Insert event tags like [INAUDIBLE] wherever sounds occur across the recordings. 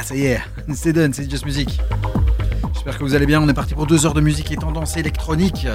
Ah, ça y est, c'est done, c'est Just Music. J'espère que vous allez bien. On est parti pour deux heures de musique et tendance électronique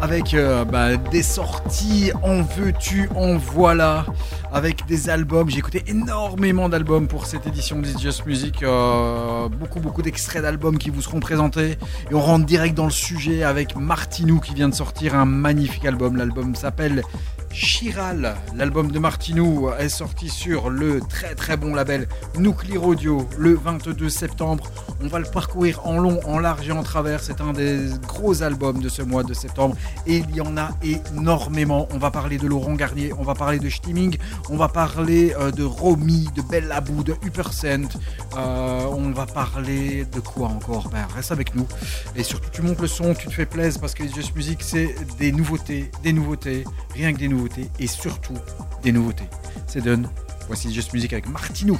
avec euh, bah, des sorties en veux-tu, en voilà, avec des albums. J'ai écouté énormément d'albums pour cette édition de Just Music. euh, beaucoup, beaucoup d'extraits d'albums qui vous seront présentés. Et on rentre direct dans le sujet avec Martinou qui vient de sortir un magnifique album. L'album s'appelle Chiral, l'album de Martinou est sorti sur le très très bon label Nuclear Audio le 22 septembre. On va le parcourir en long, en large et en travers. C'est un des gros albums de ce mois de septembre et il y en a énormément. On va parler de Laurent Garnier, on va parler de Stimming, on va parler euh, de Romy, de Bellabou, de Uppercent. Euh, on va parler de quoi encore? Ben, Reste avec nous et surtout tu montes le son, tu te fais plaisir parce que Just Music c'est des nouveautés, des nouveautés, rien que des nouveautés et surtout des nouveautés. C'est done. Voici Just Music avec Martinou.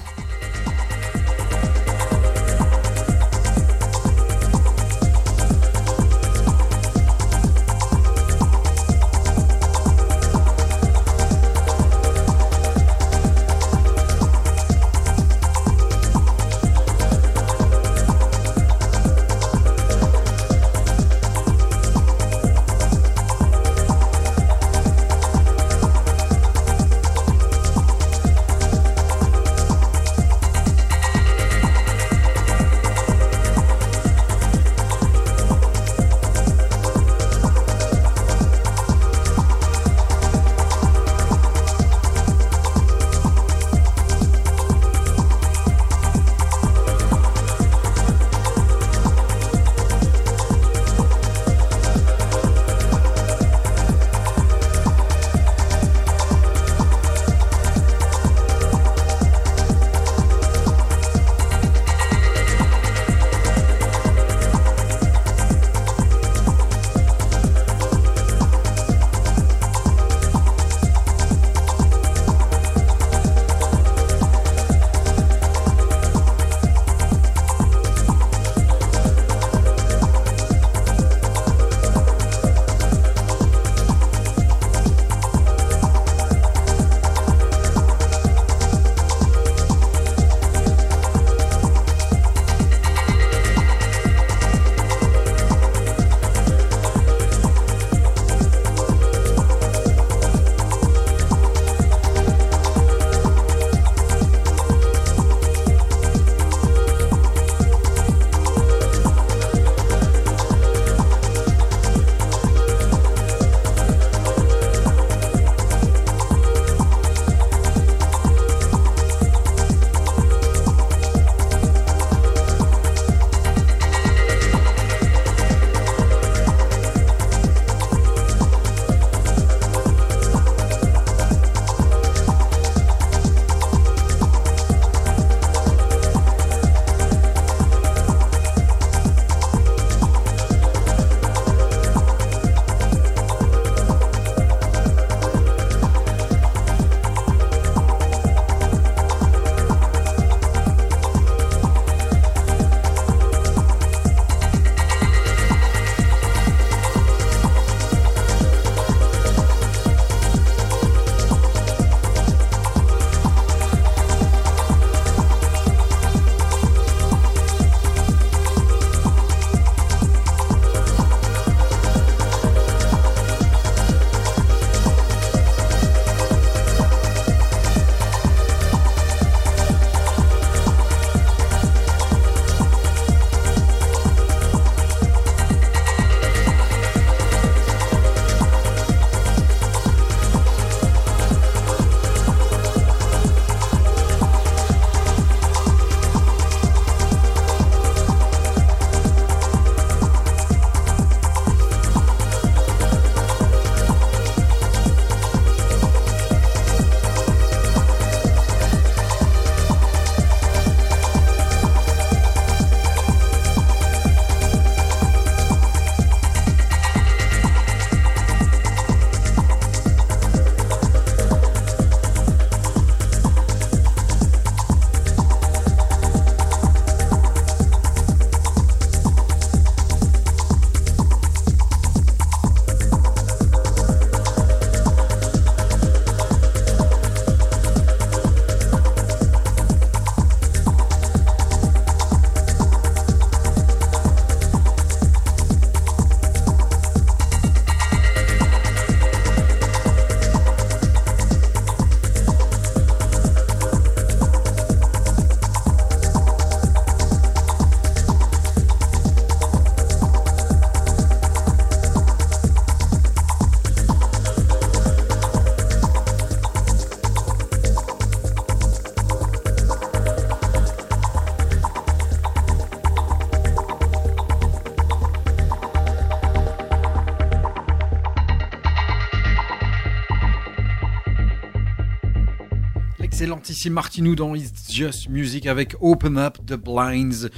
Excellentissime Martinou dans It's Just Music avec Open Up the Blinds.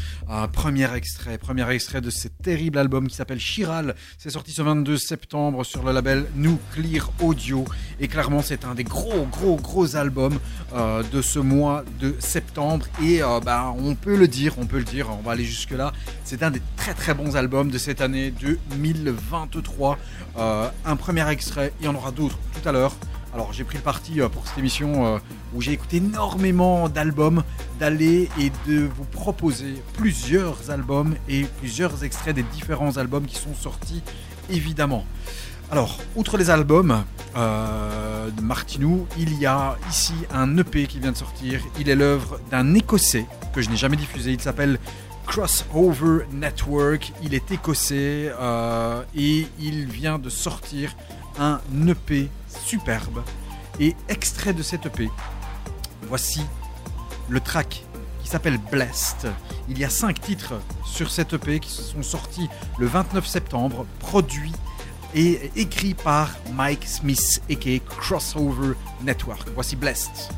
Premier extrait, premier extrait de ce terrible album qui s'appelle Chiral. C'est sorti ce 22 septembre sur le label Nuclear Audio. Et clairement, c'est un des gros, gros, gros albums euh, de ce mois de septembre. Et euh, bah, on peut le dire, on peut le dire, on va aller jusque-là. C'est un des très, très bons albums de cette année 2023. Euh, un premier extrait, il y en aura d'autres tout à l'heure. Alors j'ai pris le parti pour cette émission où j'ai écouté énormément d'albums, d'aller et de vous proposer plusieurs albums et plusieurs extraits des différents albums qui sont sortis évidemment. Alors, outre les albums euh, de Martinou, il y a ici un EP qui vient de sortir. Il est l'œuvre d'un Écossais que je n'ai jamais diffusé. Il s'appelle Crossover Network. Il est écossais euh, et il vient de sortir un EP superbe. Et extrait de cet EP, voici le track qui s'appelle Blessed. Il y a cinq titres sur cet EP qui sont sortis le 29 septembre, produits et écrits par Mike Smith, aka Crossover Network. Voici Blessed.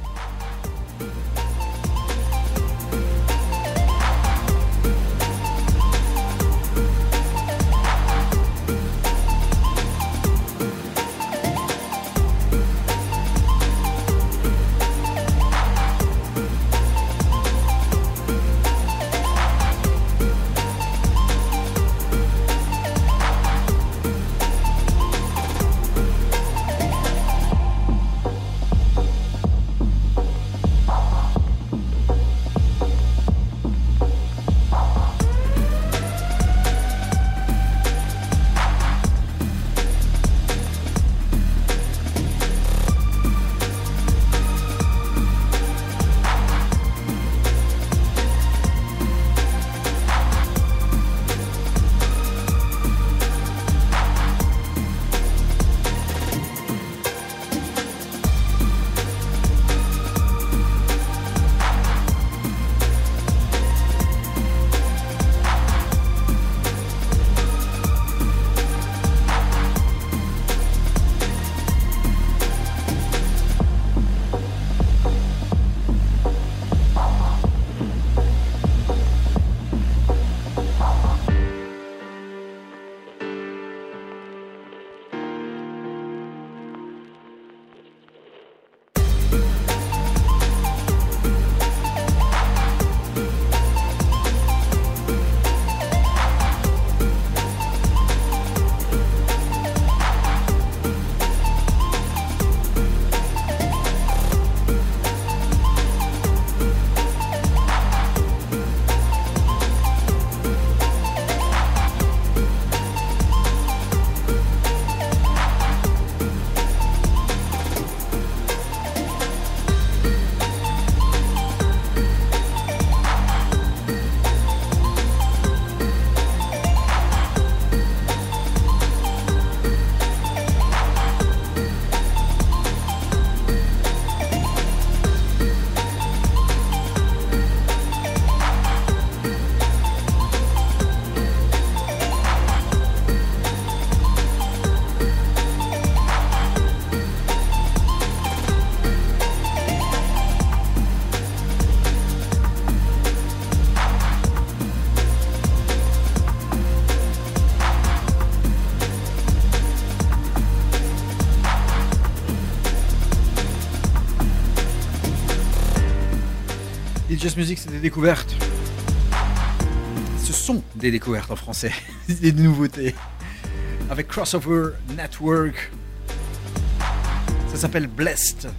Music, c'est des découvertes. Ce sont des découvertes en français, [LAUGHS] des nouveautés. Avec Crossover Network. Ça s'appelle Blessed.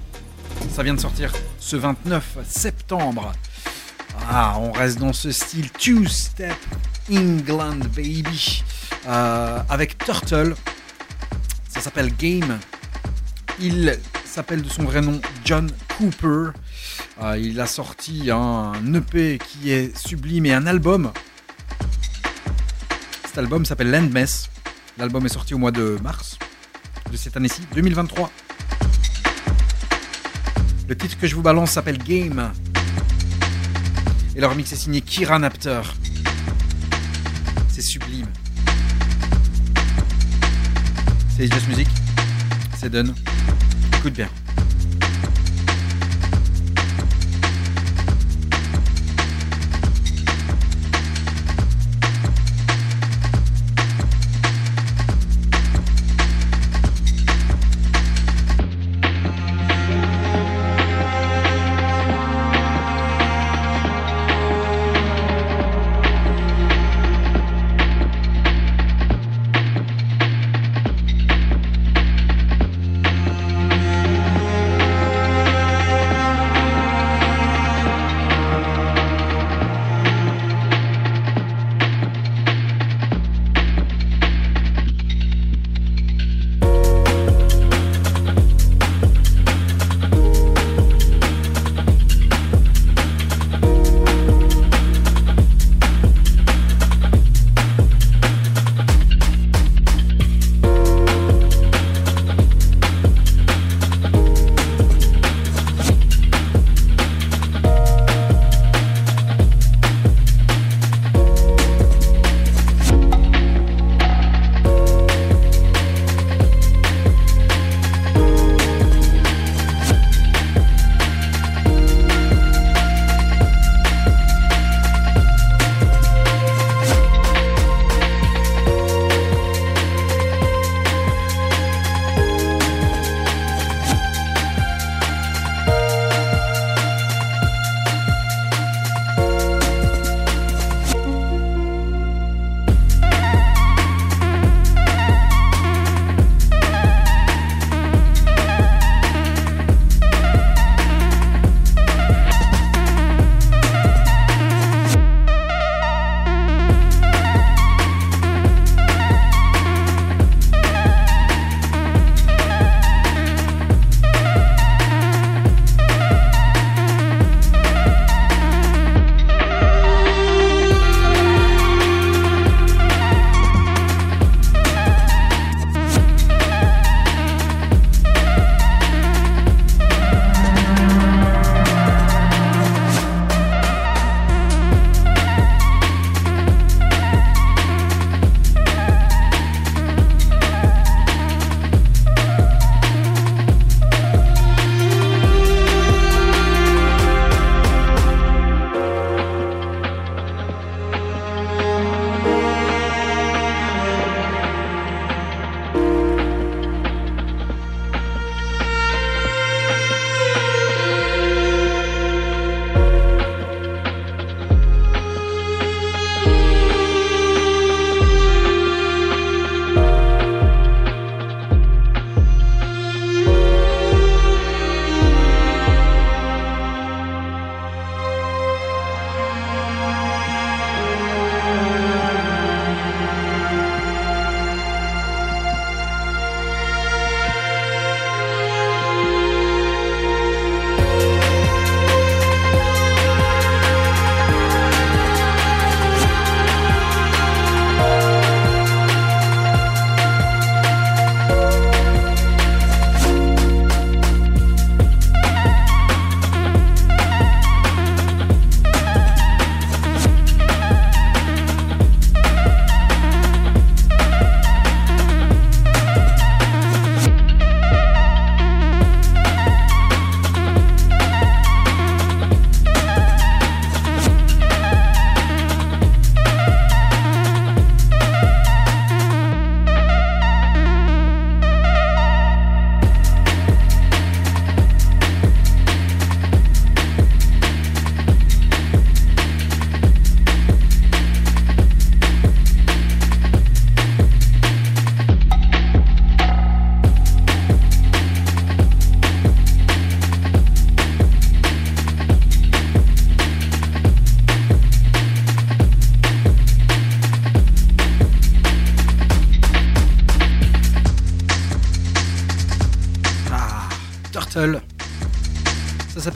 Ça vient de sortir ce 29 septembre. Ah, on reste dans ce style two-step England baby. Euh, avec Turtle. Ça s'appelle Game. Il s'appelle de son vrai nom John Cooper. Euh, il a sorti un EP qui est sublime et un album. Cet album s'appelle Landmess. L'album est sorti au mois de mars de cette année-ci, 2023. Le titre que je vous balance s'appelle Game. Et leur mix est signé Kira Napter. C'est sublime. C'est Just Music. C'est done. Écoute bien.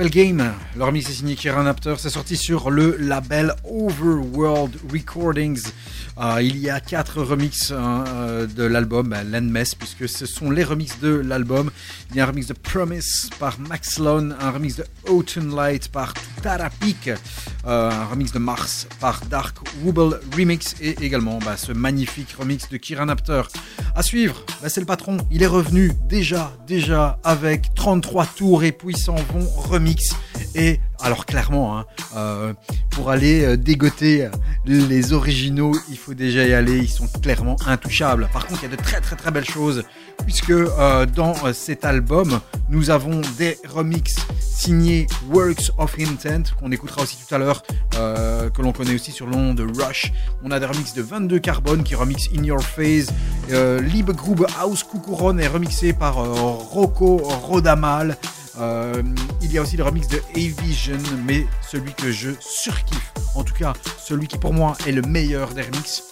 Game. Le remix est signé Kieran Apter. C'est sorti sur le label Overworld Recordings. Euh, il y a quatre remixes hein, euh, de l'album, bah, Landmess, puisque ce sont les remixes de l'album. Il y a un remix de Promise par Max Lone, un remix de Autumn Light par Tarapik, euh, un remix de Mars par Dark Wobble Remix et également bah, ce magnifique remix de Kieran Apter. À suivre, bah, c'est le patron. Il est revenu déjà, déjà avec 33 tours et puissants vont remix. Et alors clairement, hein, euh, pour aller euh, dégoter les originaux, il faut déjà y aller. Ils sont clairement intouchables. Par contre, il y a de très très très belles choses puisque euh, dans cet album, nous avons des remixes signés Works of Intent qu'on écoutera aussi tout à l'heure, que l'on connaît aussi sur le nom de Rush. On a des remixes de 22 Carbone qui remix In Your Face. Liebe Grube House Kukuron est remixé par Rocco Rodamal. Euh, il y a aussi le remix de A-Vision, mais celui que je surkiffe, en tout cas celui qui pour moi est le meilleur des remixes,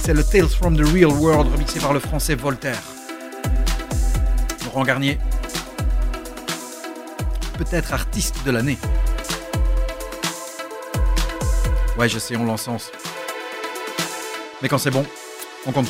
c'est le Tales from the Real World remixé par le français Voltaire. Laurent Garnier, peut-être artiste de l'année. Ouais, je sais, on l'encense. Mais quand c'est bon, on compte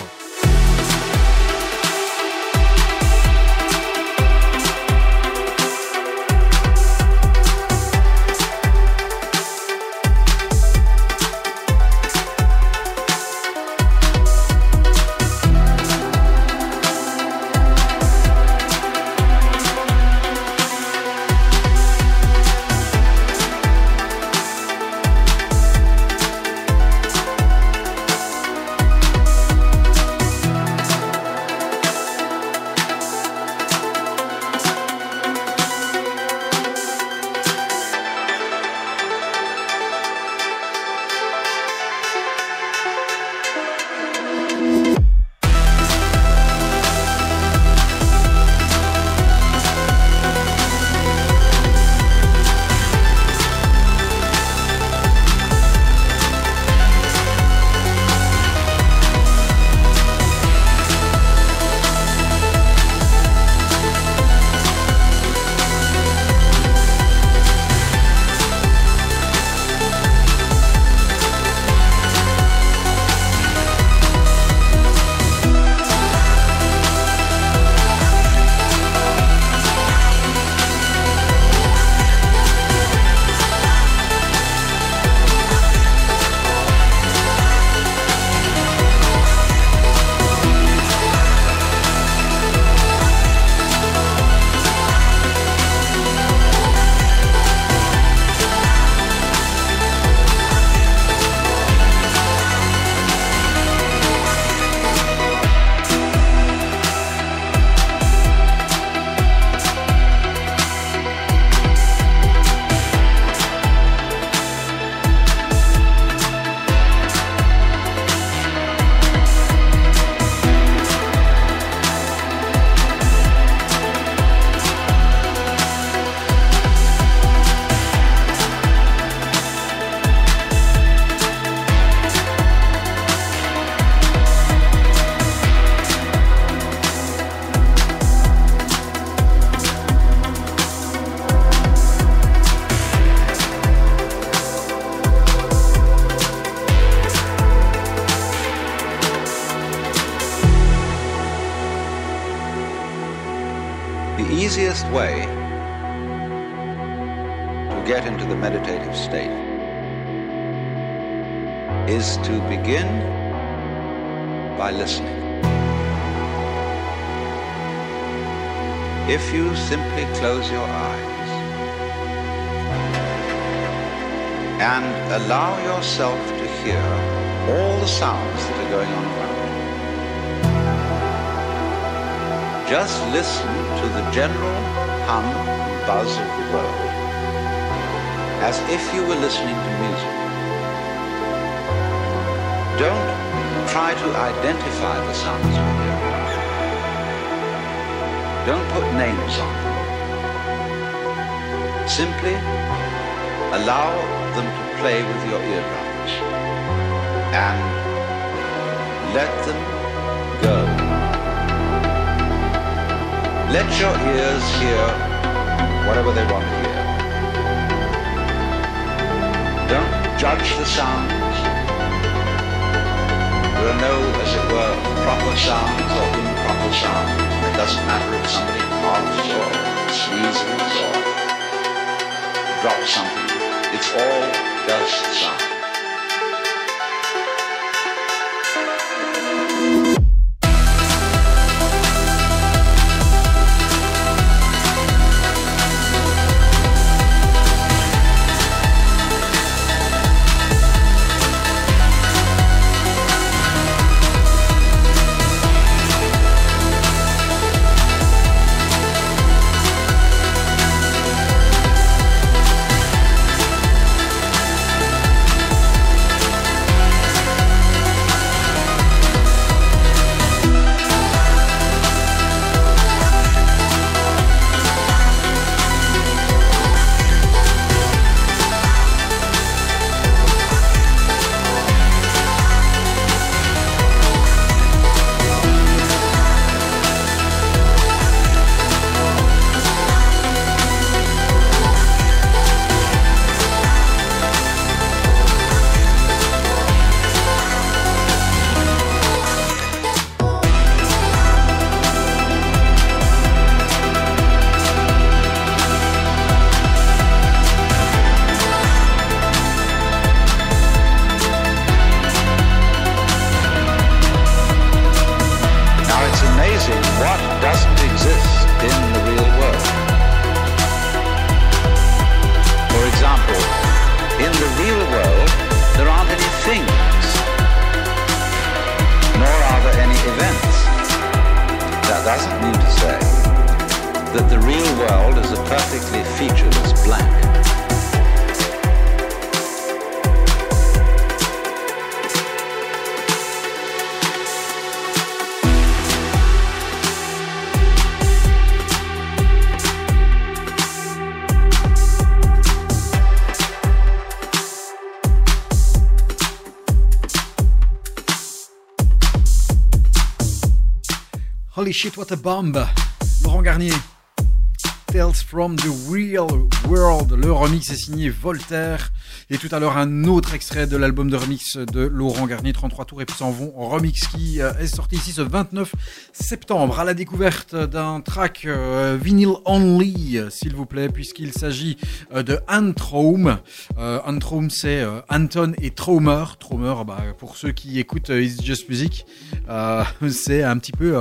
if you were listening to music. Don't try to identify the sounds you hear. Don't put names on them. Simply allow them to play with your eardrums and let them go. Let your ears hear whatever they want to hear. Judge the sounds. There are no, as it were, proper sounds or improper sounds. It doesn't matter if somebody coughs or sneezes or drops something. It's all just sound. That the real world is a perfectly featureless blank. Holy shit, what a bomb Laurent Garnier. Tales from the Real World. Le remix est signé Voltaire. Et tout à l'heure, un autre extrait de l'album de remix de Laurent Garnier, 33 tours et puis s'en vont. Remix qui euh, est sorti ici ce 29 septembre à la découverte d'un track euh, vinyl only, s'il vous plaît, puisqu'il s'agit euh, de Antraum. Euh, c'est euh, Anton et Traumer. Traumer, bah, pour ceux qui écoutent It's Just Music, [LAUGHS] c'est un petit peu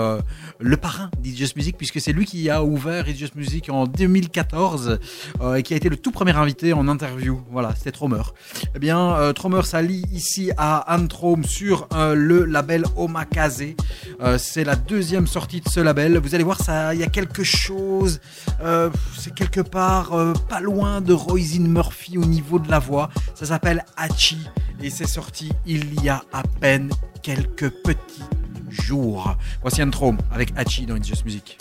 le parrain d'It's Just Music, puisque c'est lui qui a ouvert It's Just Music en 2014 euh, et qui a été le tout premier invité en interview. Voilà, c'était Tromer. Eh bien, euh, Tromer s'allie ici à Antrom sur euh, le label Omakaze. Euh, c'est la deuxième sortie de ce label. Vous allez voir, il y a quelque chose. c'est quelque part pas loin de Roisin Murphy au niveau de la voix. Ça s'appelle Hachi et c'est sorti il y a à peine quelques petits jours. Voici Antrom avec Hachi dans It's Just Music.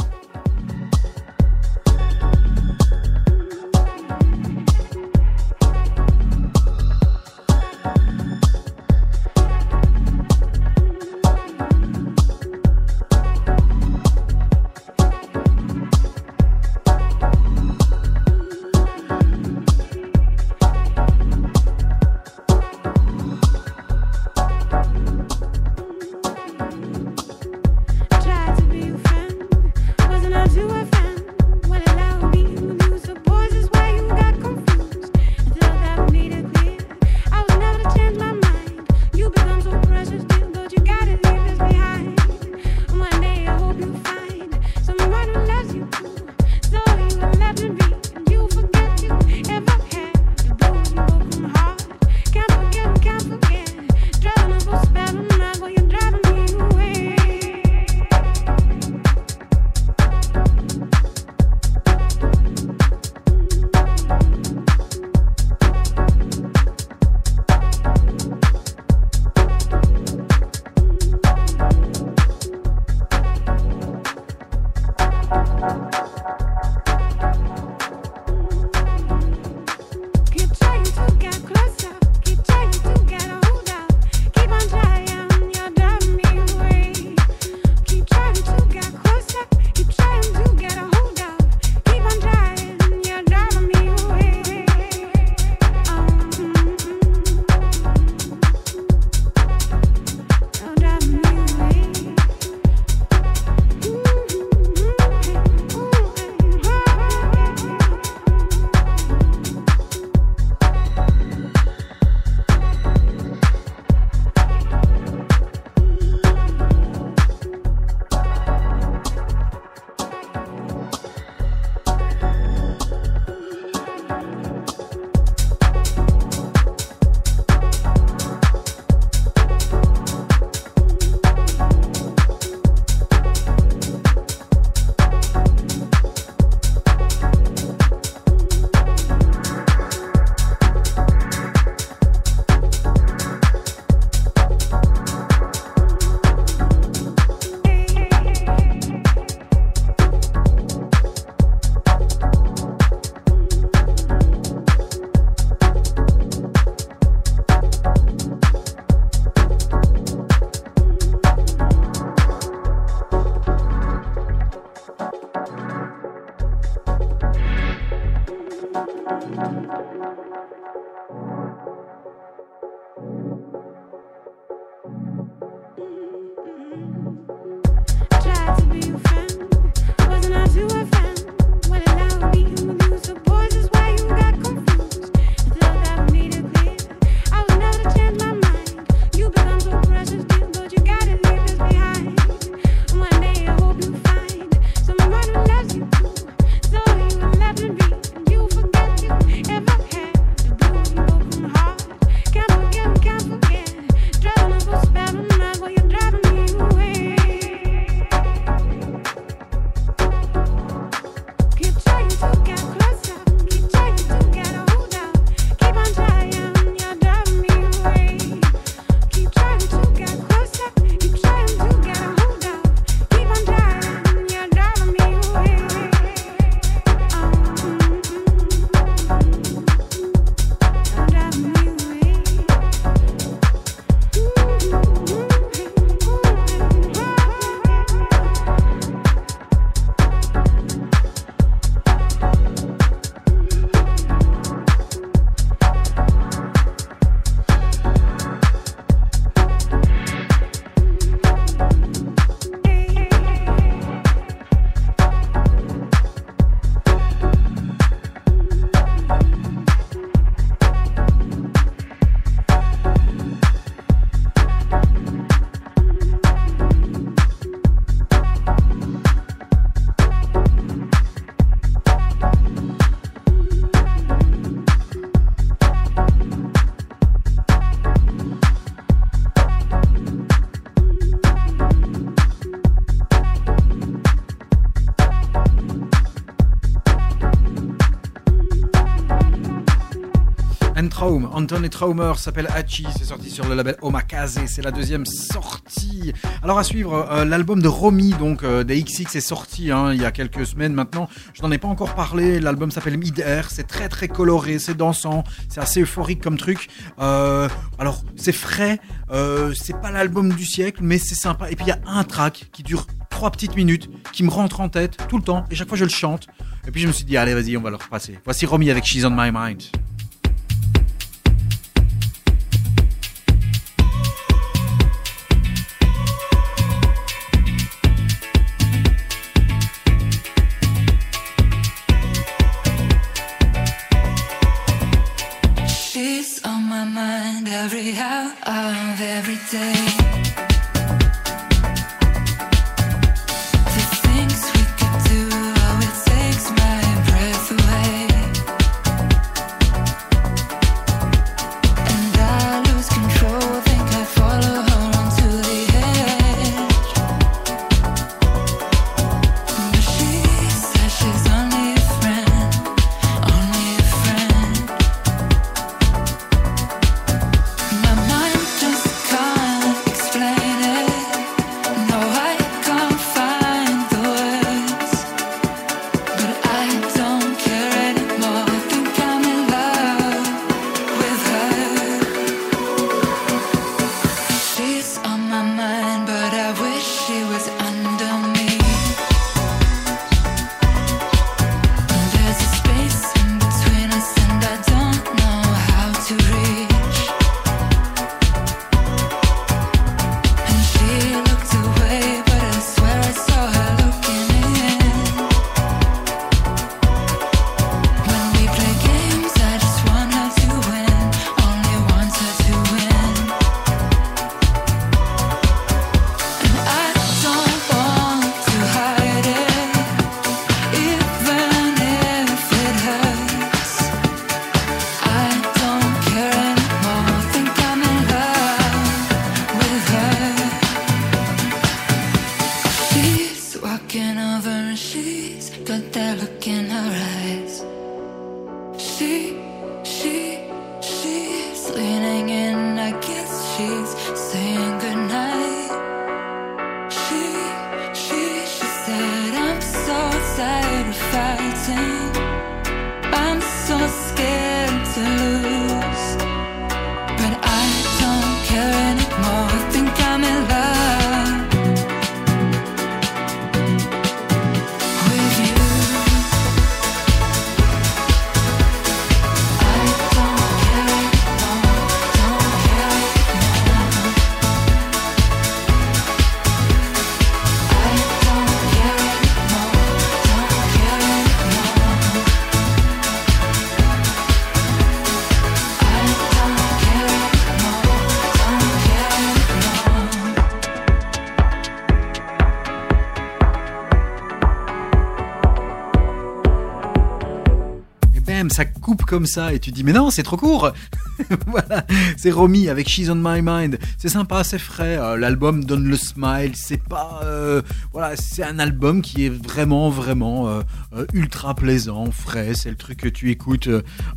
Anthony Traumer s'appelle Hachi, c'est sorti sur le label Omakaze, c'est la deuxième sortie. Alors à suivre, euh, l'album de Romy, donc euh, des XX est sorti hein, il y a quelques semaines maintenant, je n'en ai pas encore parlé, l'album s'appelle Mid-Air, c'est très très coloré, c'est dansant, c'est assez euphorique comme truc. Euh, alors c'est frais, c'est pas l'album du siècle, mais c'est sympa. Et puis il y a un track qui dure trois petites minutes qui me rentre en tête tout le temps et chaque fois je le chante. Et puis je me suis dit allez vas-y on va le repasser. Voici Romy avec She's on My Mind. day comme ça et tu dis mais non c'est trop court. [LAUGHS] voilà, c'est Romy avec She's on My Mind. C'est sympa, c'est frais. Euh, L'album donne le smile. C'est pas euh, voilà, c'est un album qui est vraiment vraiment euh, ultra plaisant, frais. C'est le truc que tu écoutes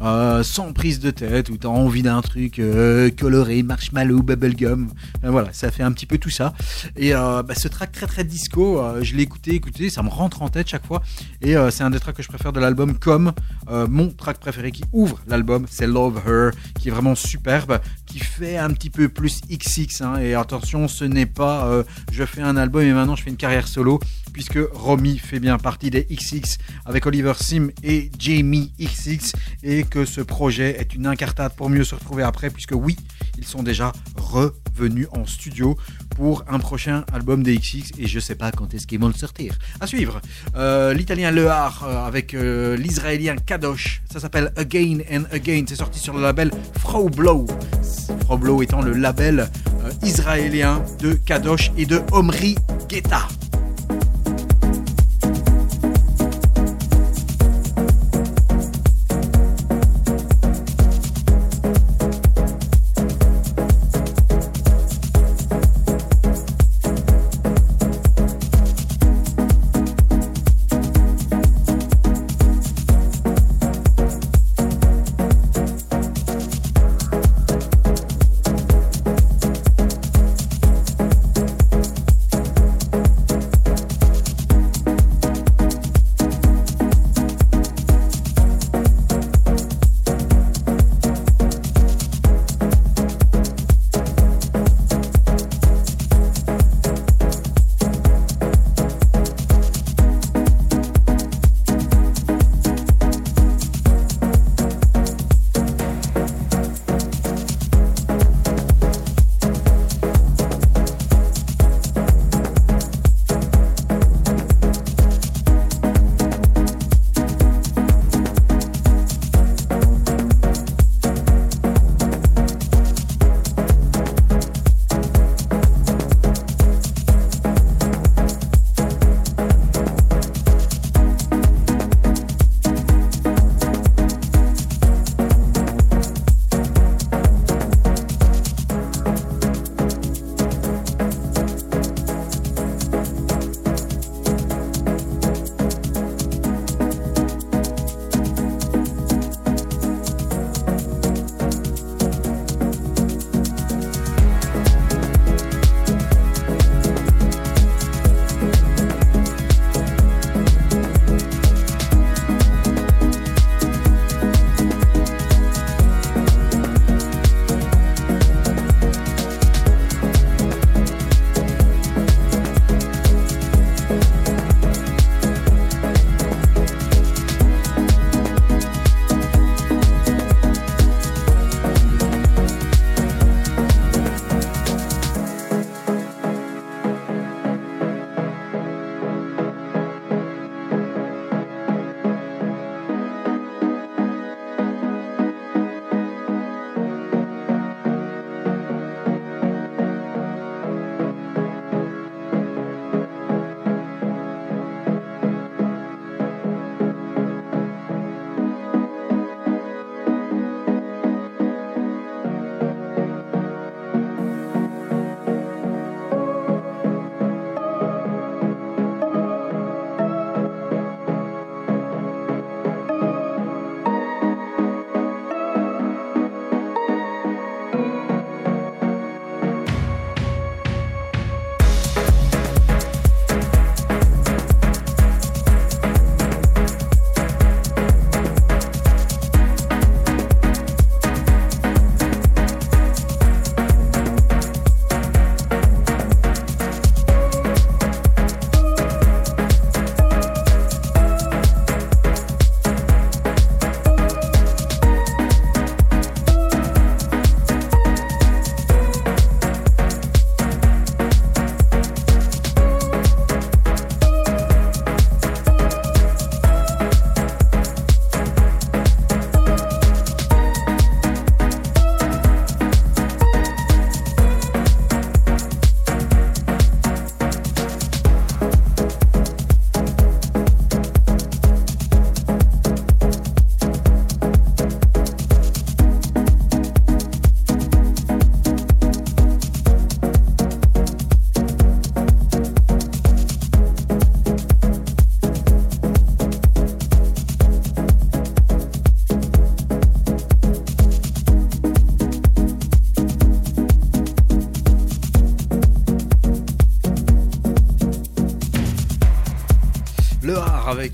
euh, sans prise de tête ou t'as envie d'un truc euh, coloré, marshmallow, bubblegum. Euh, voilà, ça fait un petit peu tout ça. Et euh, bah, ce track très très disco, euh, je l'ai écouté, écouté, ça me rentre en tête chaque fois. Et euh, c'est un des tracks que je préfère de l'album, comme euh, mon track préféré qui ouvre l'album, c'est Love Her, qui est vraiment superbe, qui fait un petit peu plus XX. hein. et attention, ce n'est pas euh, je fais un album et maintenant je fais une carrière solo, puisque Romy fait bien partie des XX avec Oliver Sim et Jamie XX, et que ce projet est une incartade pour mieux se retrouver après, puisque oui, ils sont déjà revenus en studio pour un prochain album des XX et je sais pas quand est-ce qu'ils vont le sortir. À suivre, euh, l'italien Lehar euh, avec euh, l'israélien Kadosh, ça s'appelle Again and Again, c'est sorti sur le label Frau Blow. Étant le label israélien de Kadosh et de Omri Guetta.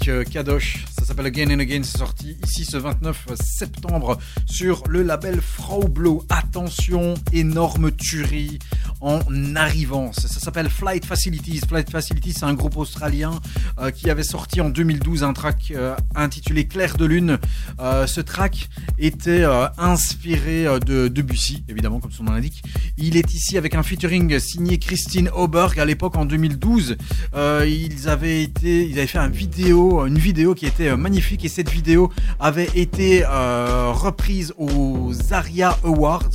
Euh, Kadosh. Ça s'appelle Again and Again. C'est sorti ici ce 29 septembre sur le label Fraublo. Attention, énorme tuerie en arrivant. Ça, s'appelle Flight Facilities. Flight Facilities, c'est un groupe australien euh, qui avait sorti en 2012 un track euh, intitulé Clair de Lune. Euh, ce track était inspiré de Debussy, évidemment, comme son nom l'indique. Il est ici avec un featuring signé Christine Auberg à l'époque en 2012. Euh, ils avaient fait une vidéo qui était magnifique et cette vidéo avait été reprise aux Aria Awards.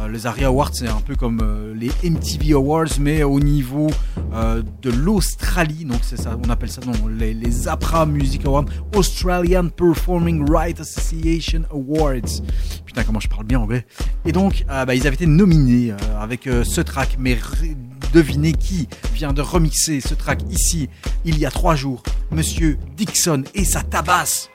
Euh, les Aria Awards, c'est un peu comme euh, les MTV Awards, mais au niveau euh, de l'Australie. Donc c'est ça, on appelle ça non, les, les APRA Music Awards, Australian Performing Rights Association Awards. Putain, comment je parle bien anglais. Et donc, bah, ils avaient été nominés avec ce track, mais devinez qui vient de remixer ce track ici, il y a trois jours. Monsieur Dixon et sa tabasse.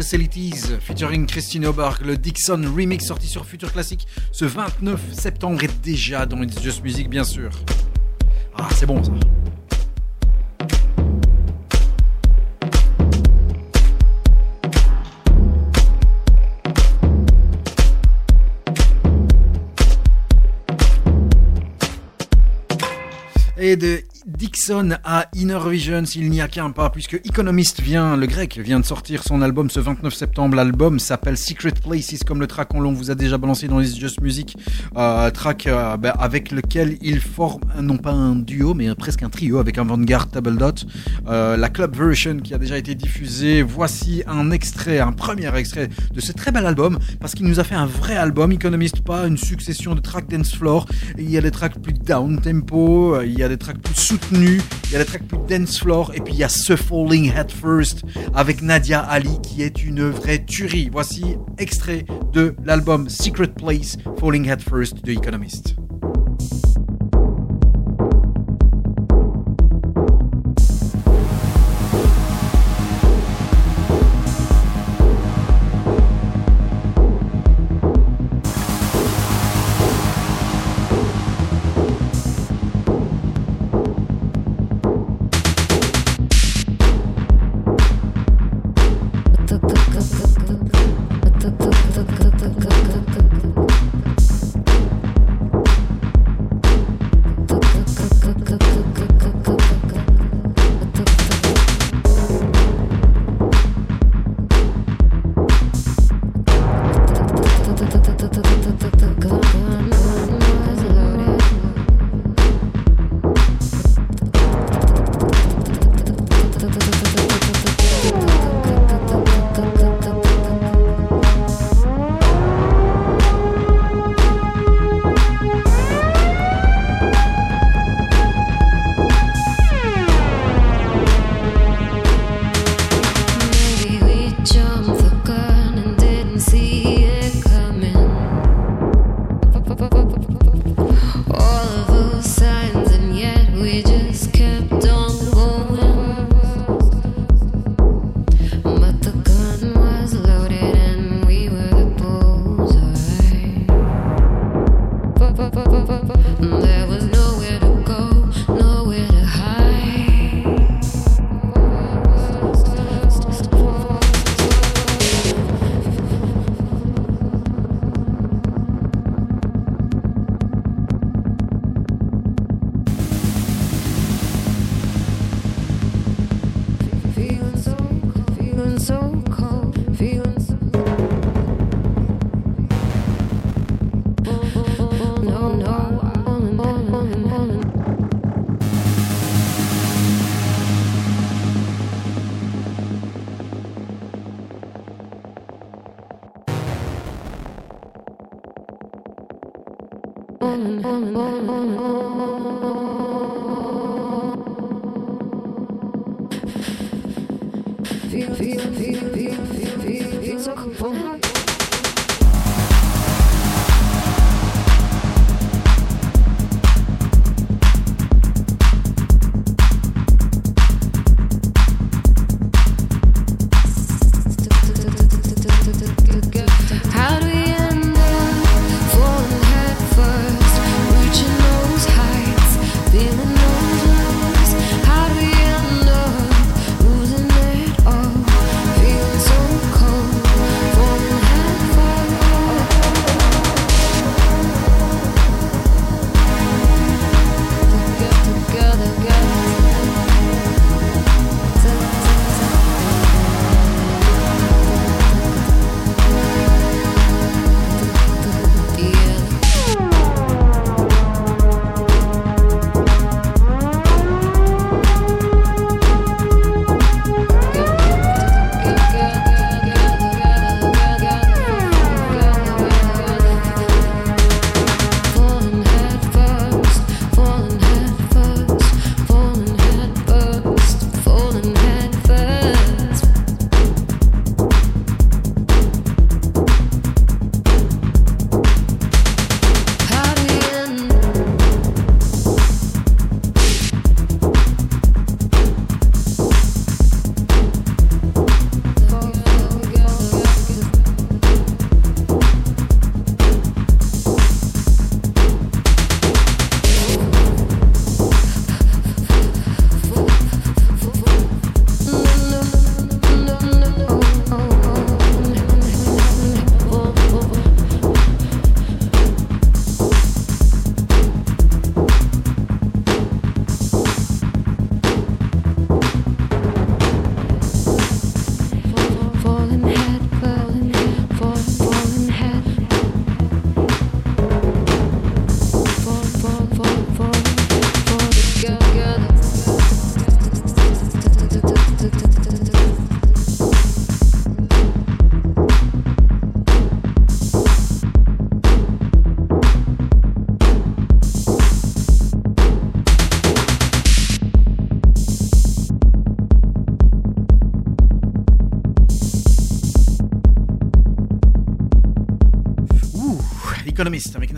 Facilities featuring Christine Oberg, le Dixon remix sorti sur Future Classic ce 29 septembre et déjà dans It's Just Music bien sûr. Ah c'est bon ça. Dixon à Inner Visions, il n'y a qu'un pas, puisque Economist vient, le grec, vient de sortir son album ce 29 septembre. L'album s'appelle Secret Places, comme le track on l'on vous a déjà balancé dans les Just Music, euh, track euh, bah, avec lequel il forme, non pas un duo, mais presque un trio avec un Vanguard Table Dot. Euh, la club version qui a déjà été diffusée. Voici un extrait, un premier extrait de ce très bel album, parce qu'il nous a fait un vrai album, Economist, pas une succession de tracks dance floor. Il y a des tracks plus down tempo, il y a des tracks plus soutenus, il y a des tracks plus dance floor, et puis il y a ce Falling Head First avec Nadia Ali qui est une vraie tuerie. Voici extrait de l'album Secret Place Falling Head First de Economist.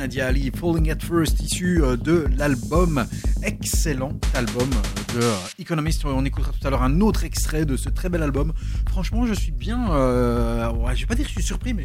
Nadia Ali, Falling at First, issu euh, de l'album, excellent album de euh, Economist. On écoutera tout à l'heure un autre extrait de ce très bel album. Franchement, je suis bien, euh, ouais, je vais pas dire que je suis surpris, mais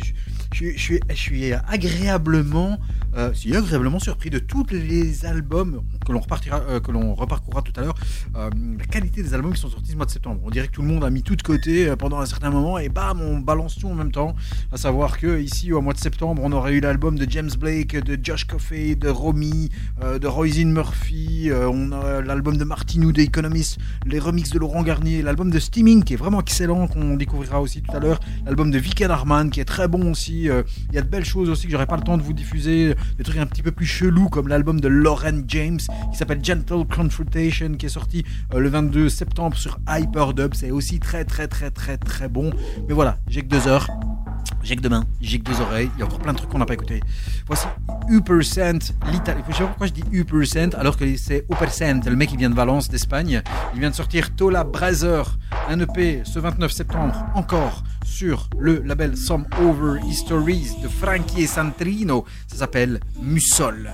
je, suis- agréablement, euh, agréablement surpris de tous les albums que l'on repartira, que l'on reparcourra tout à l'heure. La qualité des albums qui sont sortis ce mois de septembre. On dirait que tout le monde a mis tout de côté pendant un certain moment et bam, on balance tout en même temps. À savoir que ici, au mois de septembre, on aurait eu l'album de James Blake, de Josh Coffey, de Romy, euh, de Roisin Murphy, euh, on a l'album de Martinou de Economist, les remixes de Laurent Garnier, l'album de Steaming qui est vraiment excellent, qu'on découvrira aussi tout à l'heure, l'album de Vicky Darman qui est très bon aussi. euh, Il y a de belles choses aussi que j'aurais pas le temps de vous diffuser, des trucs un petit peu plus chelous comme l'album de Lauren James qui s'appelle Gentle Confrontation qui est sorti euh, le 22 septembre sur Hyperdub. C'est aussi très très très très très bon. Mais voilà, j'ai que deux heures. J'ai que deux mains, j'ai que deux oreilles, il y a encore plein de trucs qu'on n'a pas écouté. Voici U%, l'Italie. Je sais pas pourquoi je dis U% alors que c'est U%, le mec qui vient de Valence, d'Espagne. Il vient de sortir Tola Brazzer, un EP ce 29 septembre, encore sur le label Some Over Histories de Frankie Santrino. Ça s'appelle Mussol.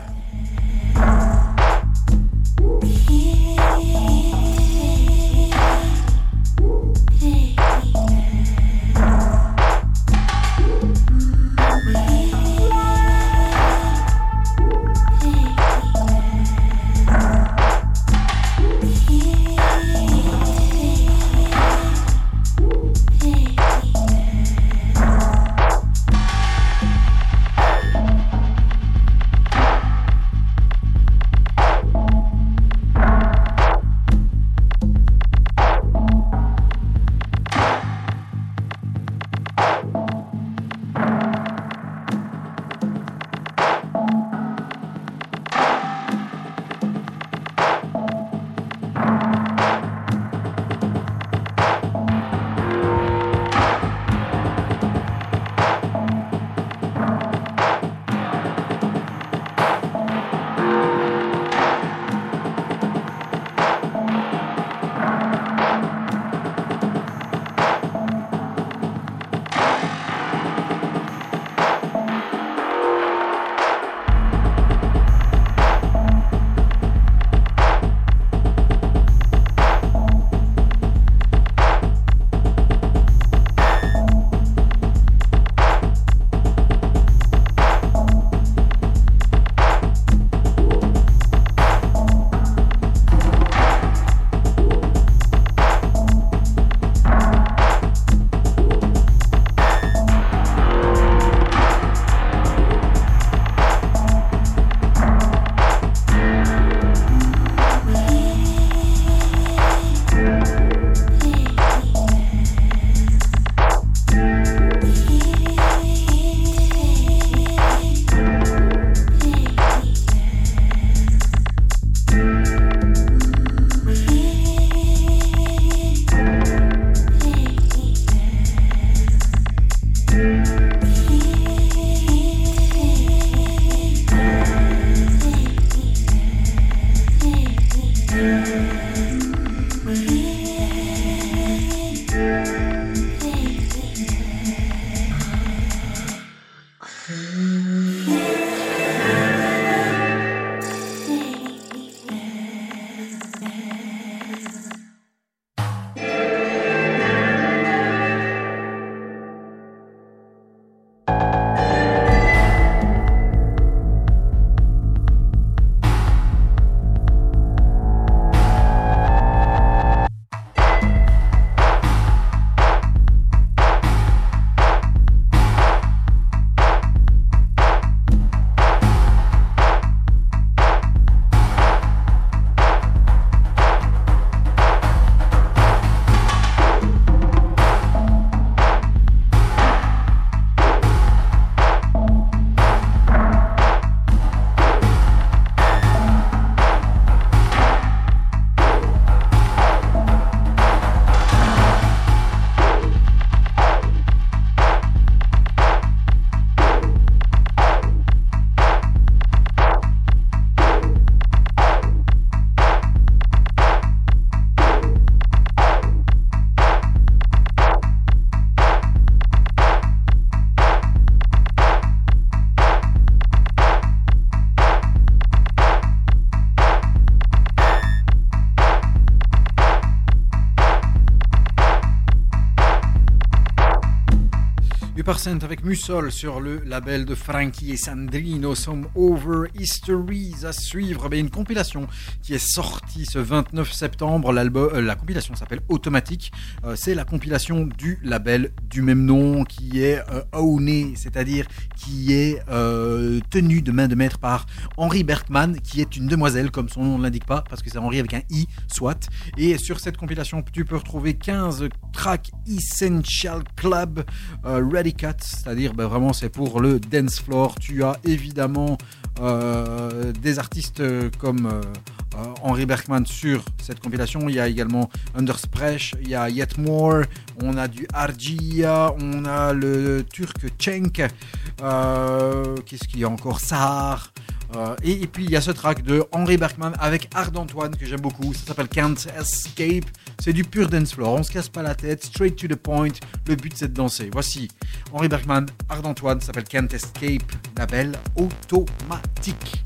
avec Mussol sur le label de Frankie et Sandrino, Some Over Histories à suivre. Mais une compilation qui est sortie ce 29 septembre. Euh, la compilation s'appelle Automatique. Euh, c'est la compilation du label du même nom qui est euh, c'est-à-dire qui est euh, tenu de main de maître par Henri Bergman, qui est une demoiselle, comme son nom ne l'indique pas, parce que c'est Henri avec un I, soit. Et sur cette compilation, tu peux retrouver 15 tracks Essential Club, euh, Radical c'est-à-dire ben, vraiment c'est pour le dance floor. Tu as évidemment euh, des artistes euh, comme euh, euh Henry Bergman sur cette compilation. Il y a également Underspresh, il y a Yet More, on a du Argia, on a le turc Cenk, qu'est-ce qu'il y a encore? Sahar. Euh, et, puis il y a ce track de Henri Bergman avec Ard Antoine que j'aime beaucoup. Ça s'appelle Can't Escape. C'est du pur dance floor. On se casse pas la tête, straight to the point. Le but c'est de danser. Voici Henri Bergman, Ard Antoine, ça s'appelle Can't Escape. Label automatique.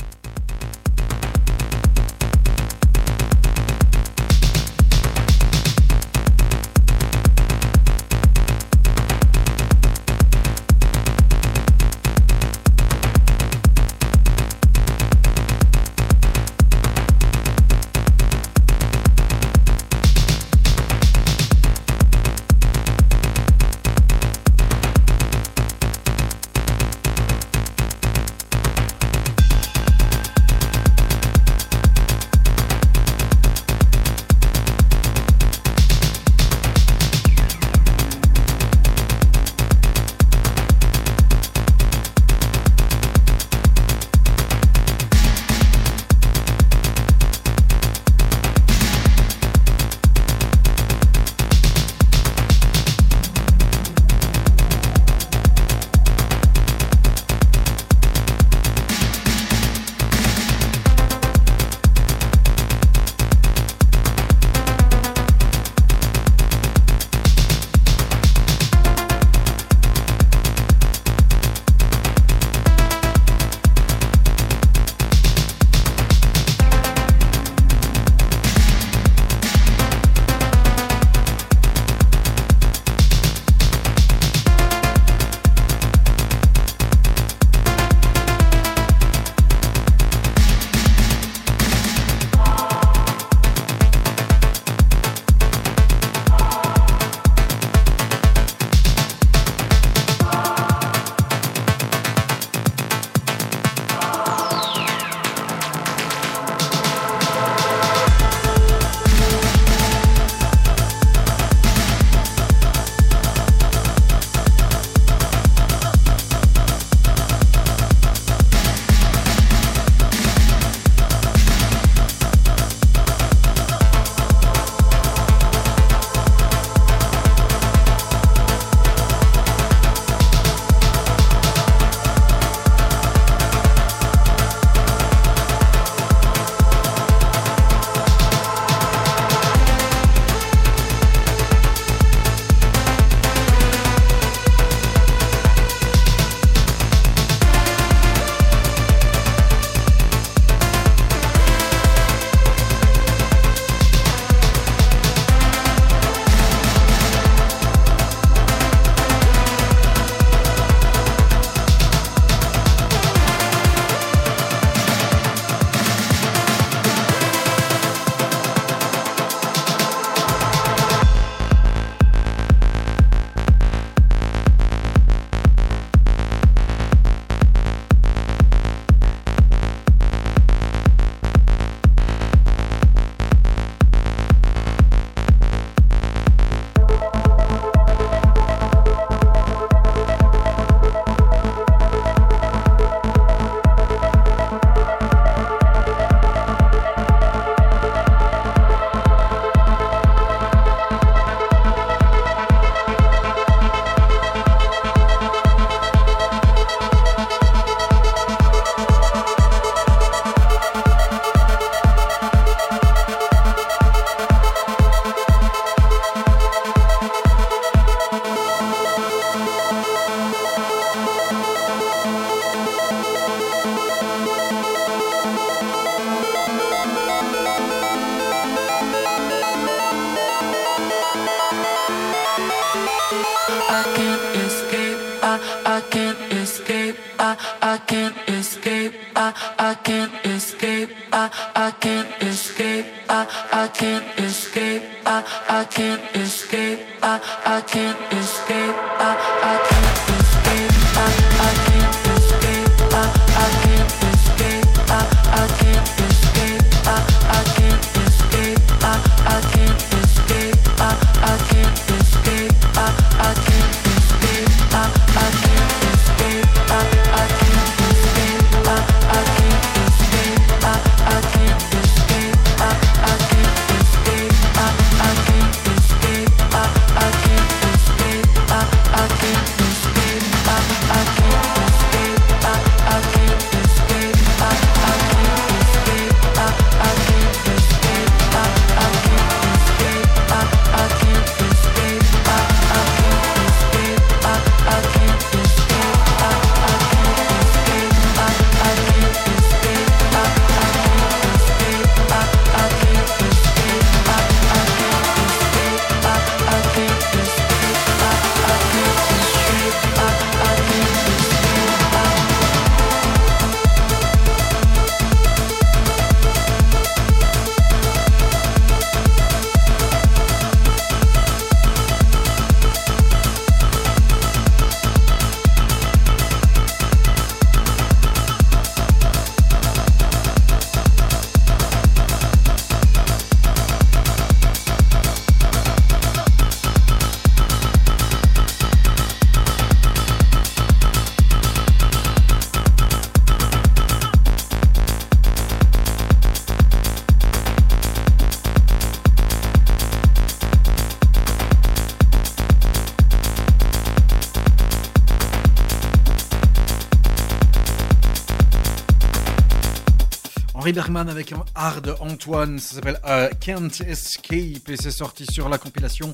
Avec un hard Antoine, ça s'appelle euh, Can't Escape et c'est sorti sur la compilation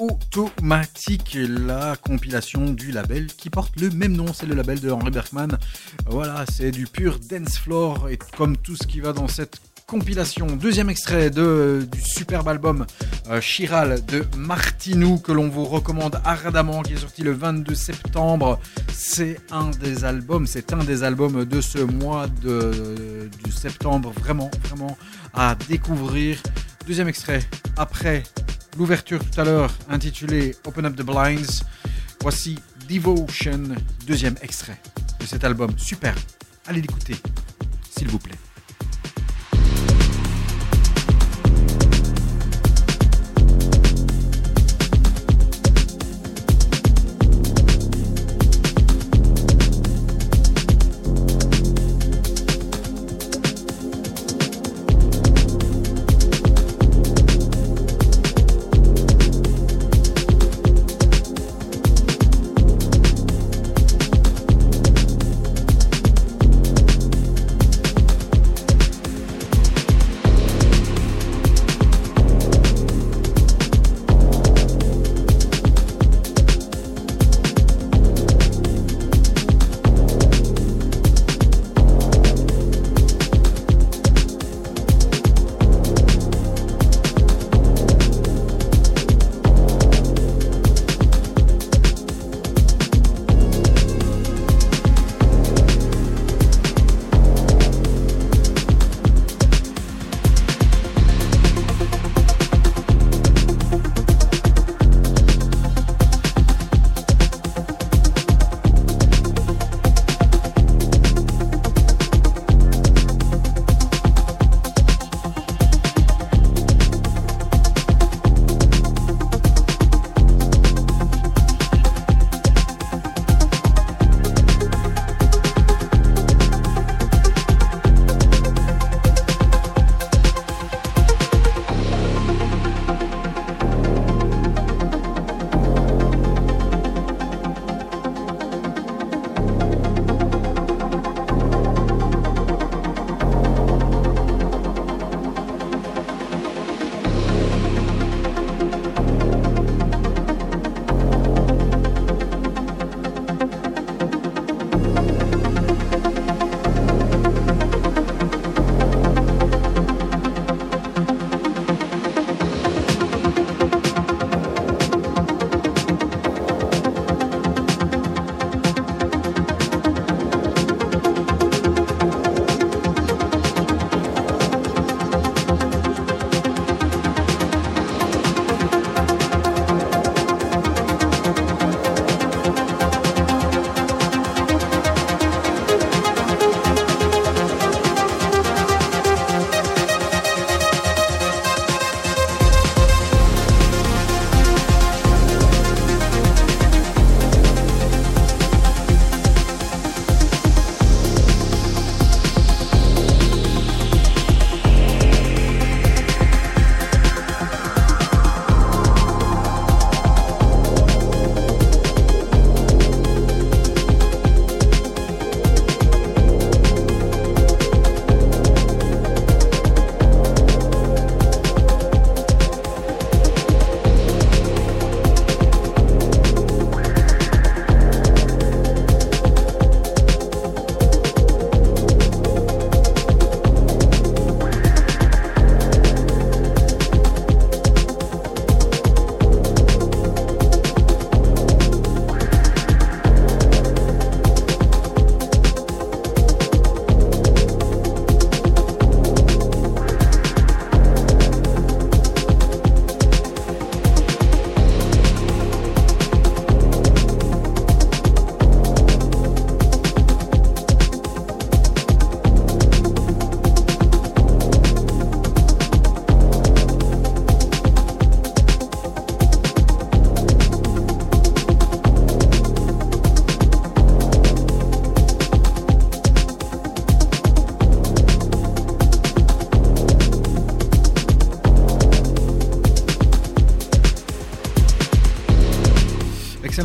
Automatique, la compilation du label qui porte le même nom, c'est le label de Henri Bergman. Voilà, c'est du pur dance floor et comme tout ce qui va dans cette compilation. Deuxième extrait de, du superbe album euh, Chiral de Martinou que l'on vous recommande ardemment, qui est sorti le 22 septembre. C'est un des albums, c'est un des albums de ce mois de, septembre, vraiment, vraiment à découvrir. Deuxième extrait, après l'ouverture tout à l'heure intitulée Open Up the Blinds, voici Devotion, deuxième extrait de cet album. Super, allez l'écouter, s'il vous plaît.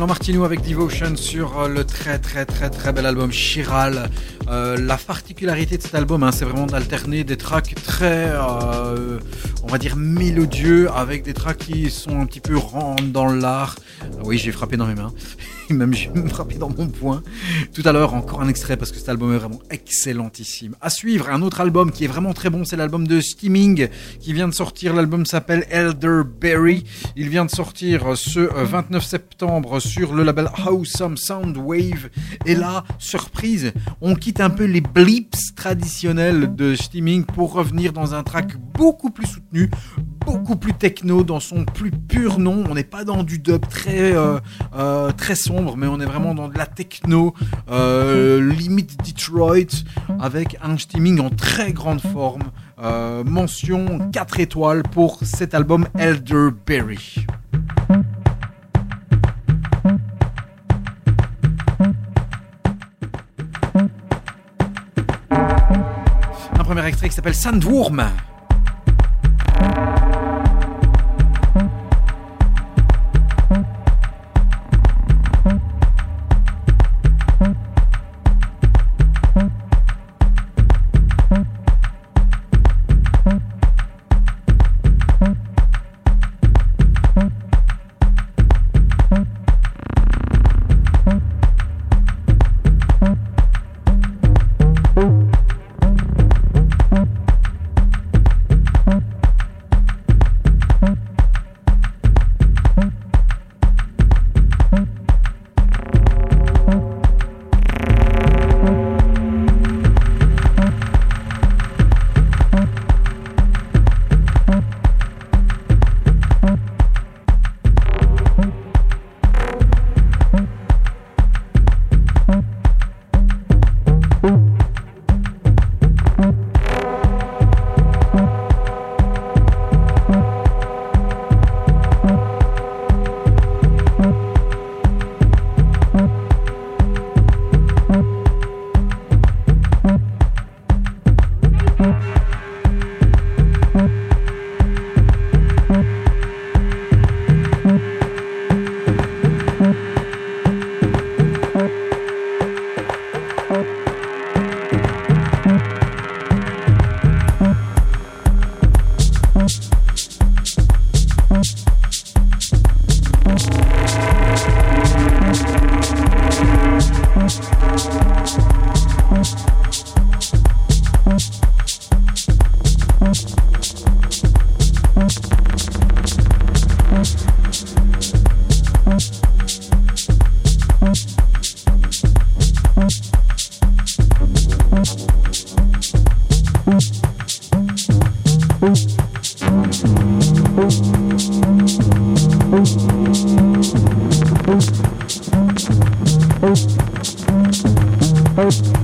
Excellent Martino avec Devotion sur euh, le très très très très bel album Chiral. Euh, la particularité de cet album, hein, c'est vraiment d'alterner des tracks très, euh, on va dire, mélodieux avec des tracks qui sont un petit peu rentrent dans l'art. Ah oui, j'ai frappé dans mes mains. Même j'ai frappé dans mon poing. Tout à l'heure, encore un extrait parce que cet album est vraiment excellentissime. À suivre, un autre album qui est vraiment très bon, c'est l'album de Steaming qui vient de sortir. L'album s'appelle Elderberry. Il vient de sortir ce euh, 29 septembre sur le label Awesome Sound Wave. Et là, surprise, on quitte un peu les blips traditionnels de Steaming pour revenir dans un track beaucoup plus soutenu, beaucoup plus techno dans son plus pur nom. On n'est pas dans du dub très euh, euh, très sombre, mais on est vraiment dans de la techno euh, limite Detroit avec un steaming en très grande forme. Euh, mention 4 étoiles pour cet album Elderberry. Un premier extrait qui s'appelle Sandwurm. Oh,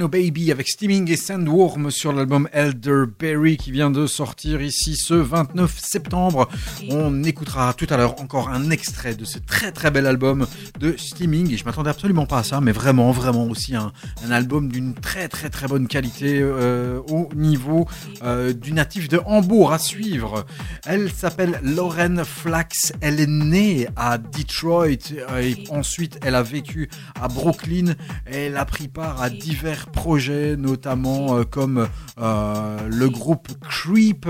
Techno Baby avec Steaming et Sandworm sur l'album Elderberry qui vient de sortir ici ce 29 septembre. On écoutera tout à l'heure encore un extrait de ce très très bel album de Steaming et je m'attendais absolument pas à ça, mais vraiment vraiment aussi un, album d'une très très très bonne qualité euh, au niveau euh, du natif de Hambourg à suivre. Elle s'appelle Lauren Flax, elle est née à Detroit et ensuite elle a vécu à Brooklyn. Elle a pris part à divers projets, notamment euh, comme le groupe Creep.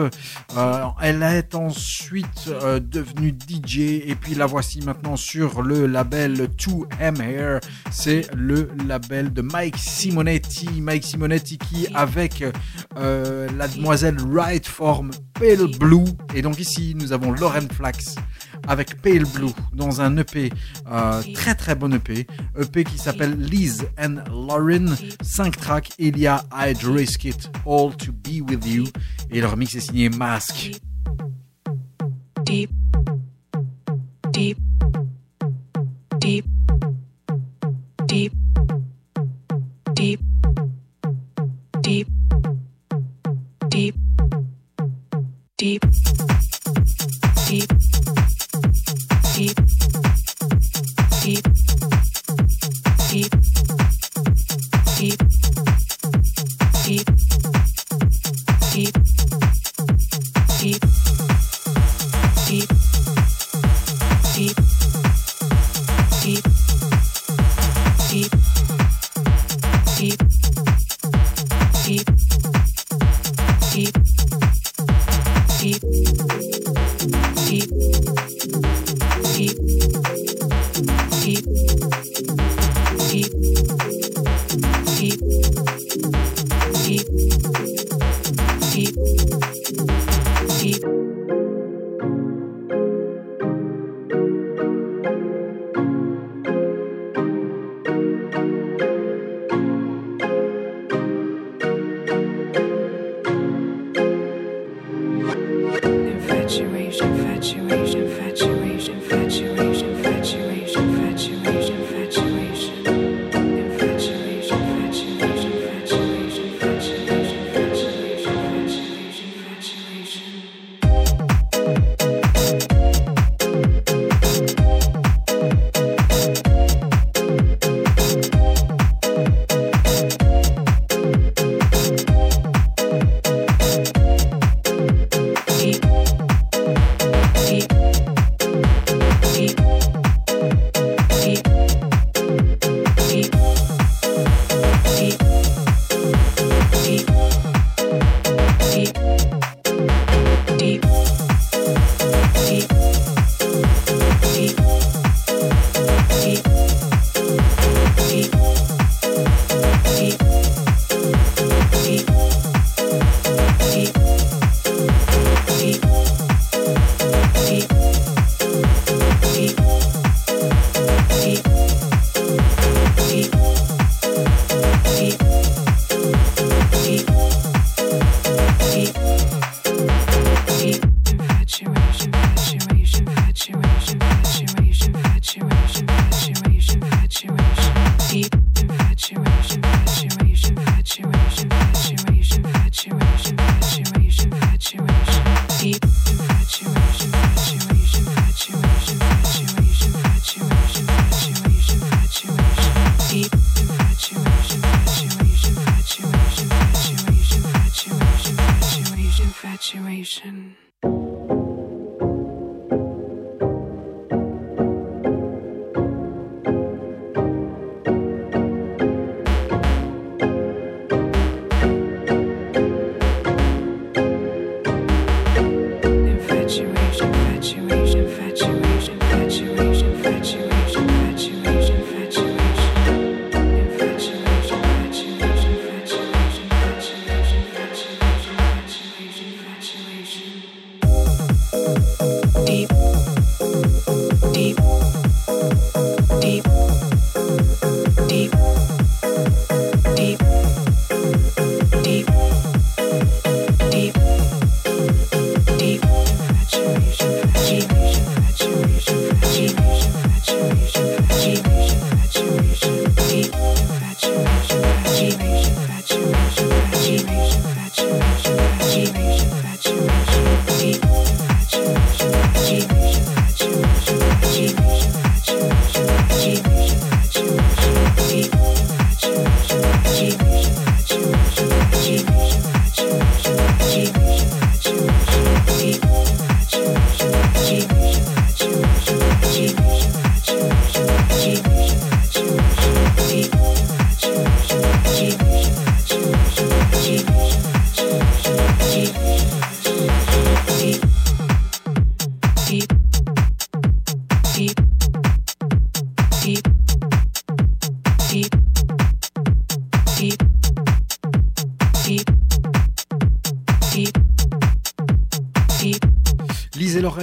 Elle est ensuite devenue DJ et puis la voici maintenant sur le label 2M Hair. C'est le label de Mike Simonetti. Mike Simonetti qui, avec euh, la demoiselle Wright, forme Pale Blue. Et donc ici, nous avons Lauren Flax avec Pale Blue dans un EP, euh, très très bon EP, EP qui s'appelle Liz and Lauren, 5 tracks, il y a I'd Risk It All to Be With You, et le remix est signé Mask. Deep,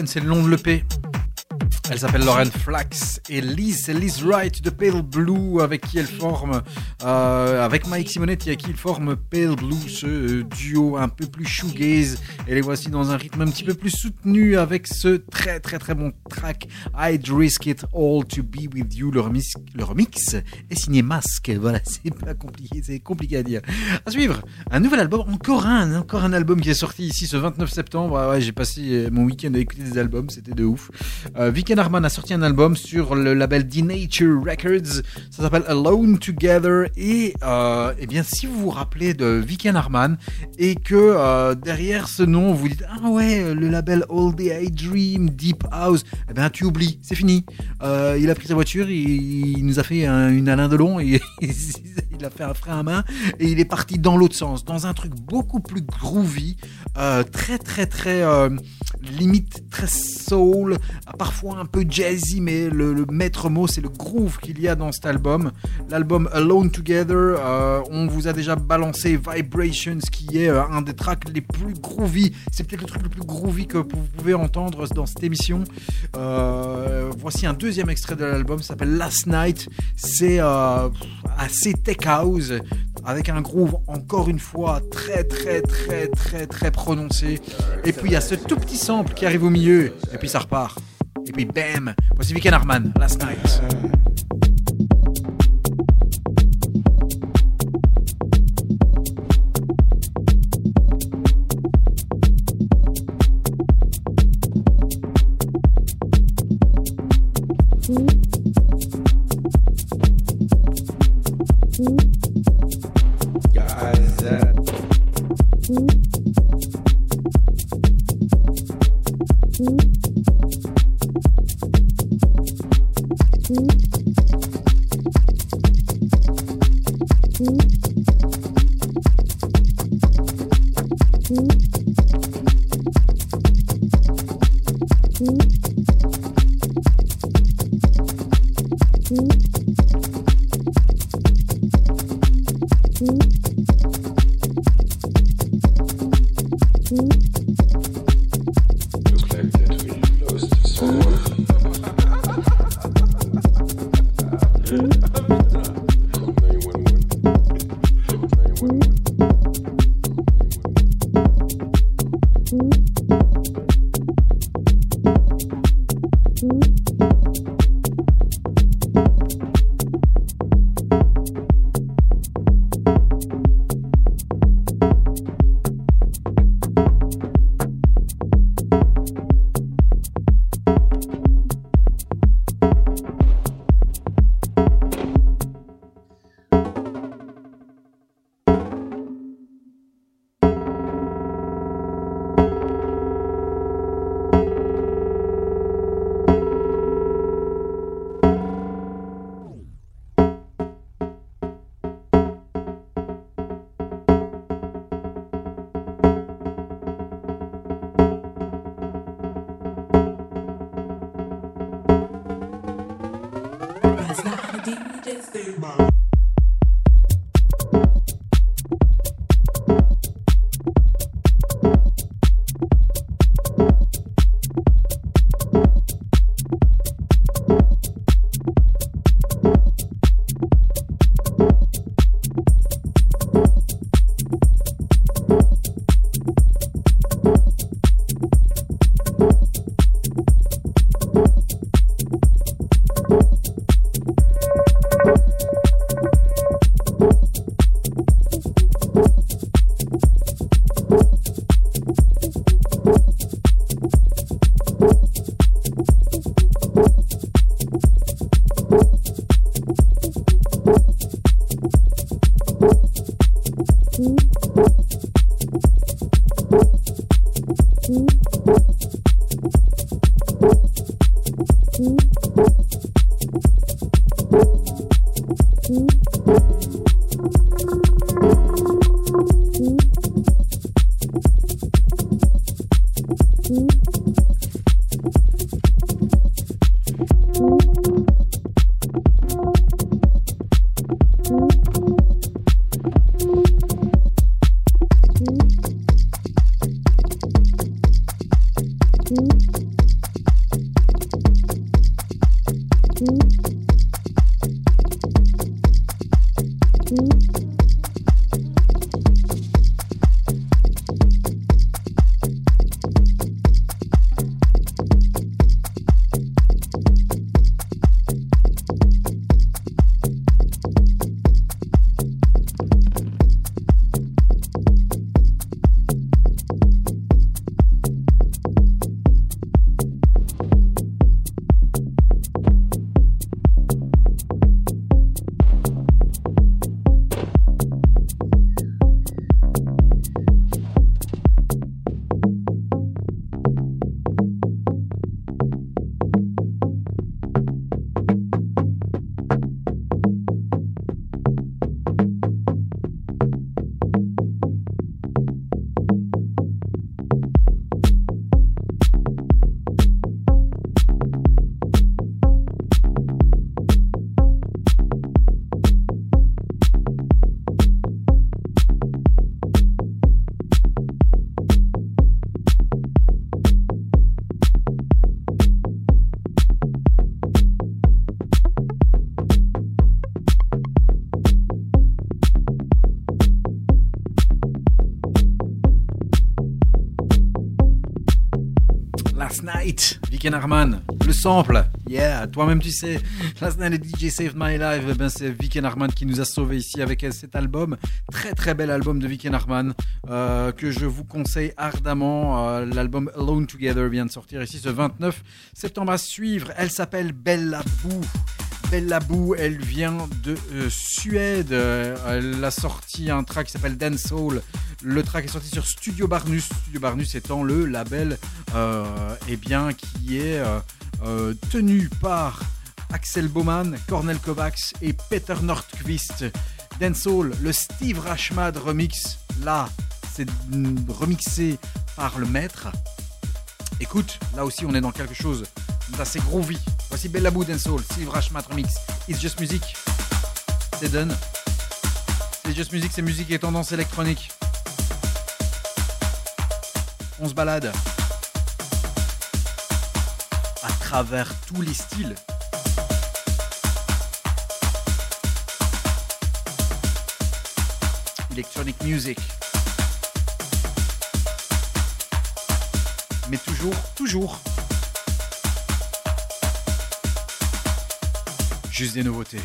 c'est le nom de l'EP. Elle s'appelle Lauren Flax et Liz, Liz Wright de Pale Blue avec qui elle forme, euh, avec Mike Simonetti avec qui il forme Pale Blue, ce euh, duo un peu plus shoegaze. Et les voici dans un rythme un petit peu plus soutenu avec ce très très très bon track I'd Risk It All to Be With You. Le remix, le remix est signé Mask. [LAUGHS] Voilà, c'est pas compliqué, c'est compliqué à dire. À suivre, un nouvel album, encore un, encore un album qui est sorti ici ce 29 septembre. Ah j'ai passé euh, mon week-end à écouter des albums, c'était de ouf. Euh, Viken Harman a sorti un album sur le label D-Nature Records. Ça s'appelle Alone Together. Et euh, eh bien, si vous vous rappelez de Viken Harman et que euh, derrière ce nom, vous dites Ah ouais, le label All the I Dream, Deep House, eh bien, tu oublies, c'est fini. Euh, il a pris sa voiture, il, nous a fait un- une Alain Delon et [LAUGHS] il a fait un frein à main et il est parti dans l'autre sens, dans un truc beaucoup plus groovy, euh, très très très euh, limite très soul, parfois un peu jazzy, mais le, maître mot c'est le groove qu'il y a dans cet album. L'album Alone Together, euh, on vous a déjà balancé Vibrations qui est un des tracks les plus groovy, c'est peut-être le truc le plus groovy que vous pouvez entendre dans cette émission. Voici un deuxième extrait de l'album, ça s'appelle Last Night, c'est assez tech house avec un groove encore une fois très très très très très prononcé. Et puis il y a ce tout petit sample qui arrive au milieu et puis ça repart. Et puis bam, voici Viken Harman, Last Night. Viken Harman, le sample, yeah, toi-même tu sais, Night the DJ Saved My Life, eh ben c'est Harman qui nous a sauvés ici avec cet album, très très bel album de Viken Harman, euh, que je vous conseille ardemment, Euh, l'album Alone Together vient de sortir ici ce 29 septembre à suivre, elle s'appelle Bella Boo. Bella Boo, elle vient de euh, Suède. Euh, elle a sorti un track qui s'appelle Dance Soul. Le track est sorti sur Studio Barnus. Studio Barnus étant le label euh, eh bien, qui est euh, euh, tenu par Axel Baumann, Cornel Kovacs et Peter Nordqvist. Dance Soul, le Steve Rashmad remix. Là, c'est remixé par le maître. Écoute, là aussi on est dans quelque chose d'assez groovy. Voici Bella Boo and Soul, Steve Rashmat Remix, It's Just Music. C'est done. C'est Just Music, c'est musique et tendance électronique. On se balade à travers tous les styles. Electronic music. Mais toujours, toujours. Juste des nouveautés.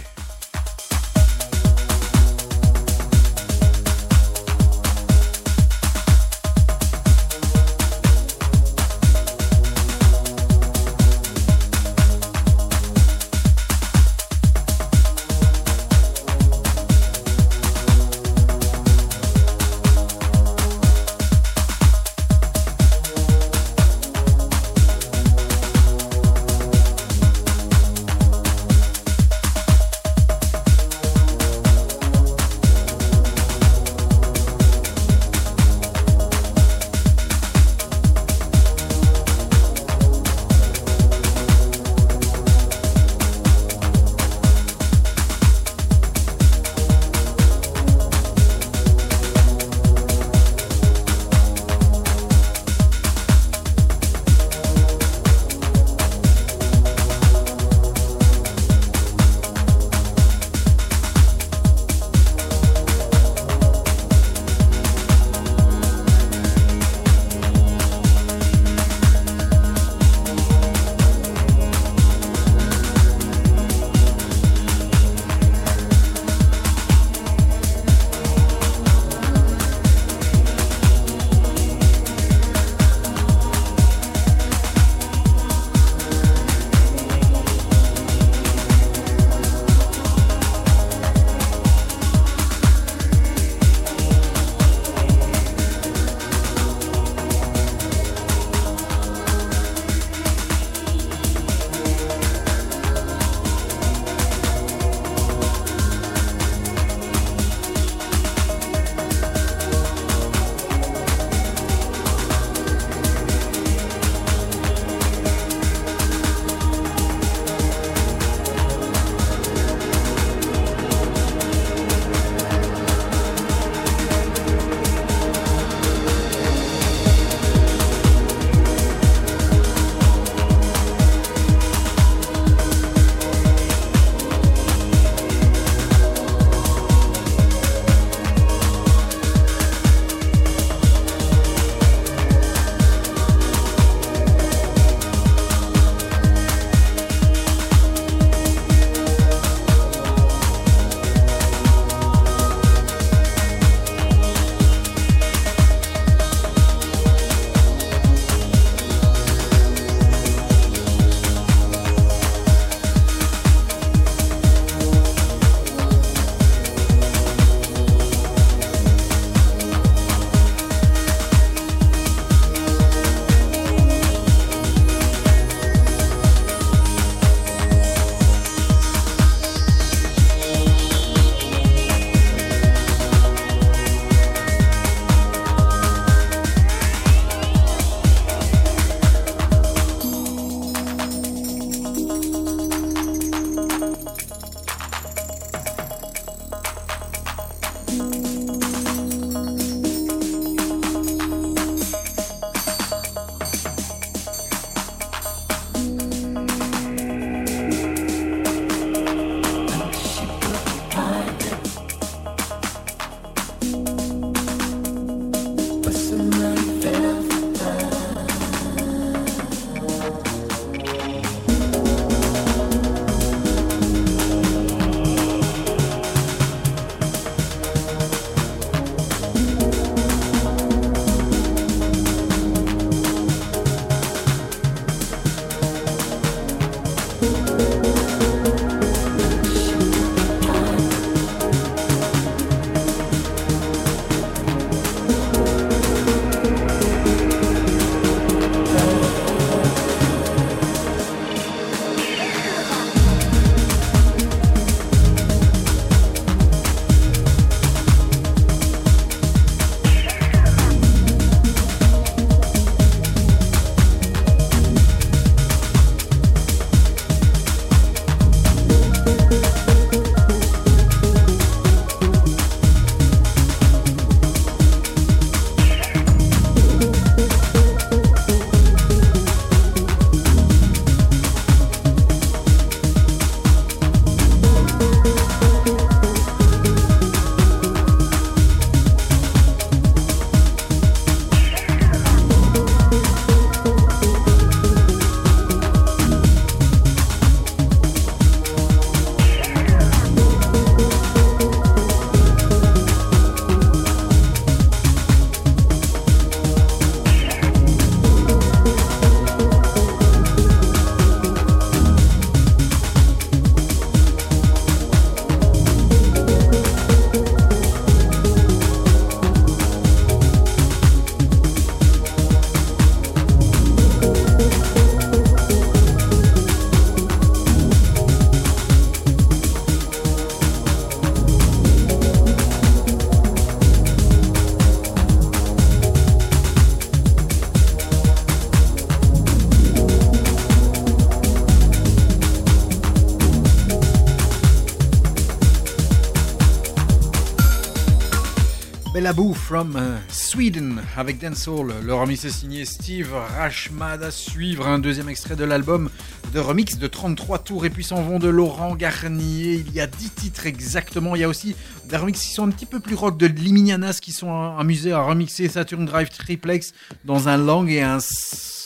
Bellaboo from euh, Sweden avec Dancehall. Le remix est signé Steve Rashmad à suivre. Un deuxième extrait de l'album de remix de 33 tours et puis s'en vont de Laurent Garnier. Il y a 10 titres exactement. Il y a aussi des remix qui sont un petit peu plus rock de Liminianas qui sont amusés à remixer Saturn Drive Triplex dans un long et un,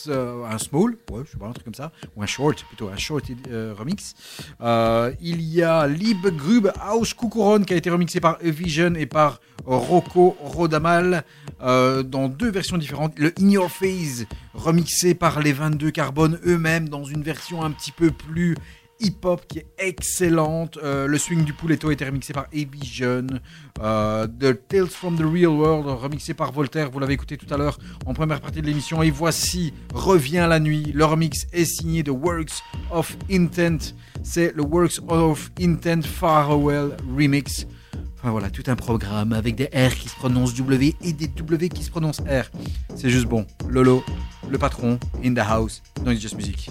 euh, un small, ouais, je sais pas, un truc comme ça, ou un short, plutôt un short euh, remix. Il y a Liebe Grub House Kukuron qui a été remixé par Vision et par Rocco Rodamal euh, dans deux versions différentes. Le In Your Face remixé par les 22 Carbone eux-mêmes dans une version un petit peu plus hip-hop qui est excellente. Euh, le swing du Pouletto été remixé par Vision. Euh, the Tales from the Real World remixé par Voltaire. Vous l'avez écouté tout à l'heure en première partie de l'émission. Et voici Revient la nuit. Le remix est signé de Works of Intent. C'est le Works of Intent Farewell Remix. Enfin voilà, tout un programme avec des R qui se prononcent W et des W qui se prononcent R. C'est juste bon. Lolo, le patron, in the house, dans It's Just Music.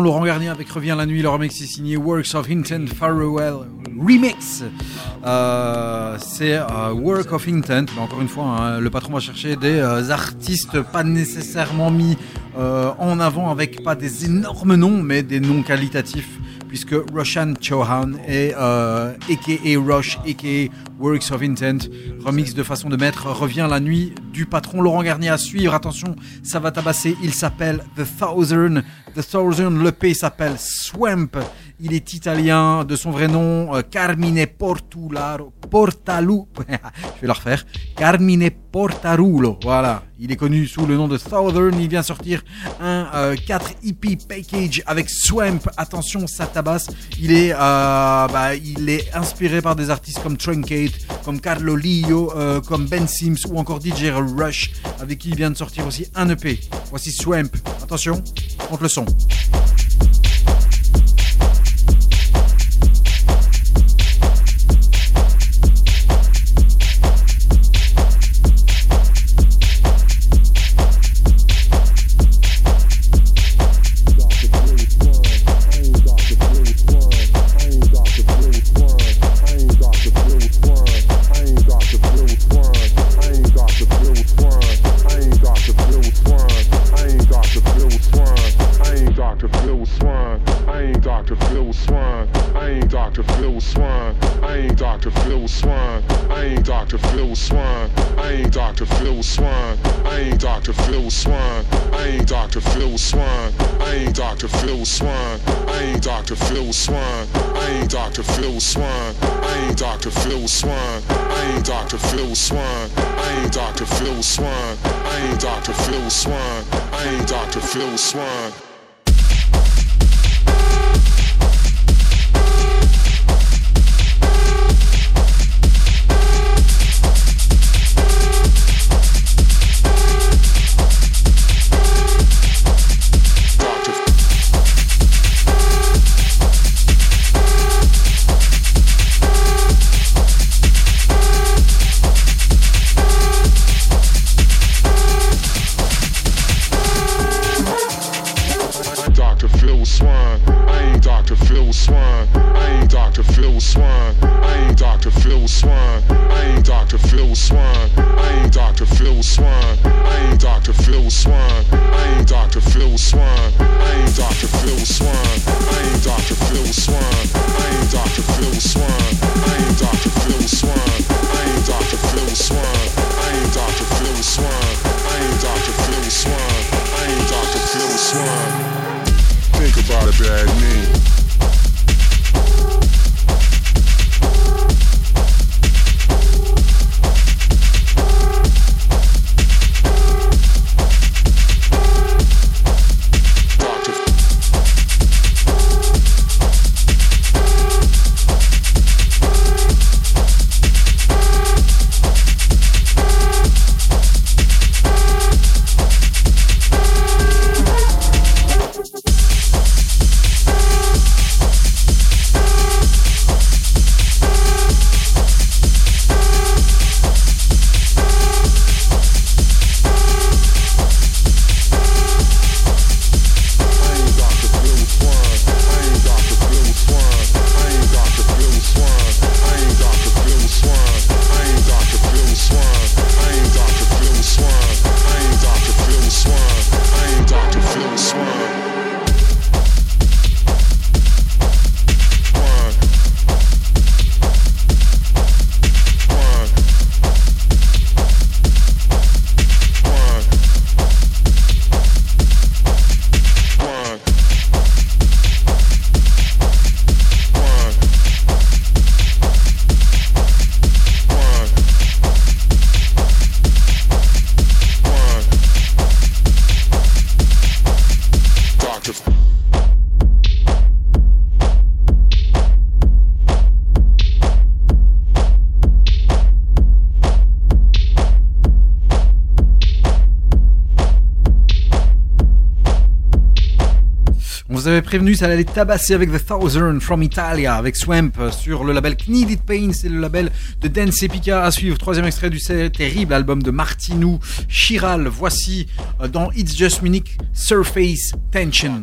Laurent Garnier avec Revient la nuit. Le remix est signé Works of Intent Farewell Remix. Euh, c'est euh, Work of Intent. Encore une fois, hein, le patron va chercher des euh, artistes pas nécessairement mis en avant avec pas des énormes noms, mais des noms qualitatifs. Puisque Roshan Chauhan euh, aka Rush, aka Works of Intent, remix de façon de mettre, revient la nuit du patron Laurent Garnier à suivre. Attention, ça va tabasser. Il s'appelle The Thousand. The Thousand, le P s'appelle Swamp. Il est italien, de son vrai nom, euh, Carmine Portularo, Portalu, [LAUGHS] je vais la refaire, Carmine Portarulo, voilà. Il est connu sous le nom de Southern, il vient sortir un euh, 4 EP package avec Swamp, attention, ça tabasse. Il est, euh, bah, il est inspiré par des artistes comme Truncate, comme Carlo Lio, euh, comme Ben Sims ou encore DJ Rush, avec qui il vient de sortir aussi un EP. Voici Swamp, attention, monte le son. Phil Swan. I ain't Dr. Phil Swan. I ain't Dr. Phil Swan. I ain't Dr. Phil Swan. I ain't Dr. Phil Swan. I ain't Dr. Phil Swan. I ain't Dr. Phil Swan. I ain't Dr. Phil Swan. I ain't Dr. Phil Swan. I ain't Dr. Phil Swan. I ain't Dr. Phil Swan. I ain't Dr. Phil Swan. Avait prévenu, ça allait tabasser avec The Thousand from Italia, avec Swamp euh, sur le label Kneaded Pain, c'est le label de Dance Epica à suivre. Troisième extrait du terrible album de Martinou Chiral. Voici euh, dans It's Just Munich Surface Tension.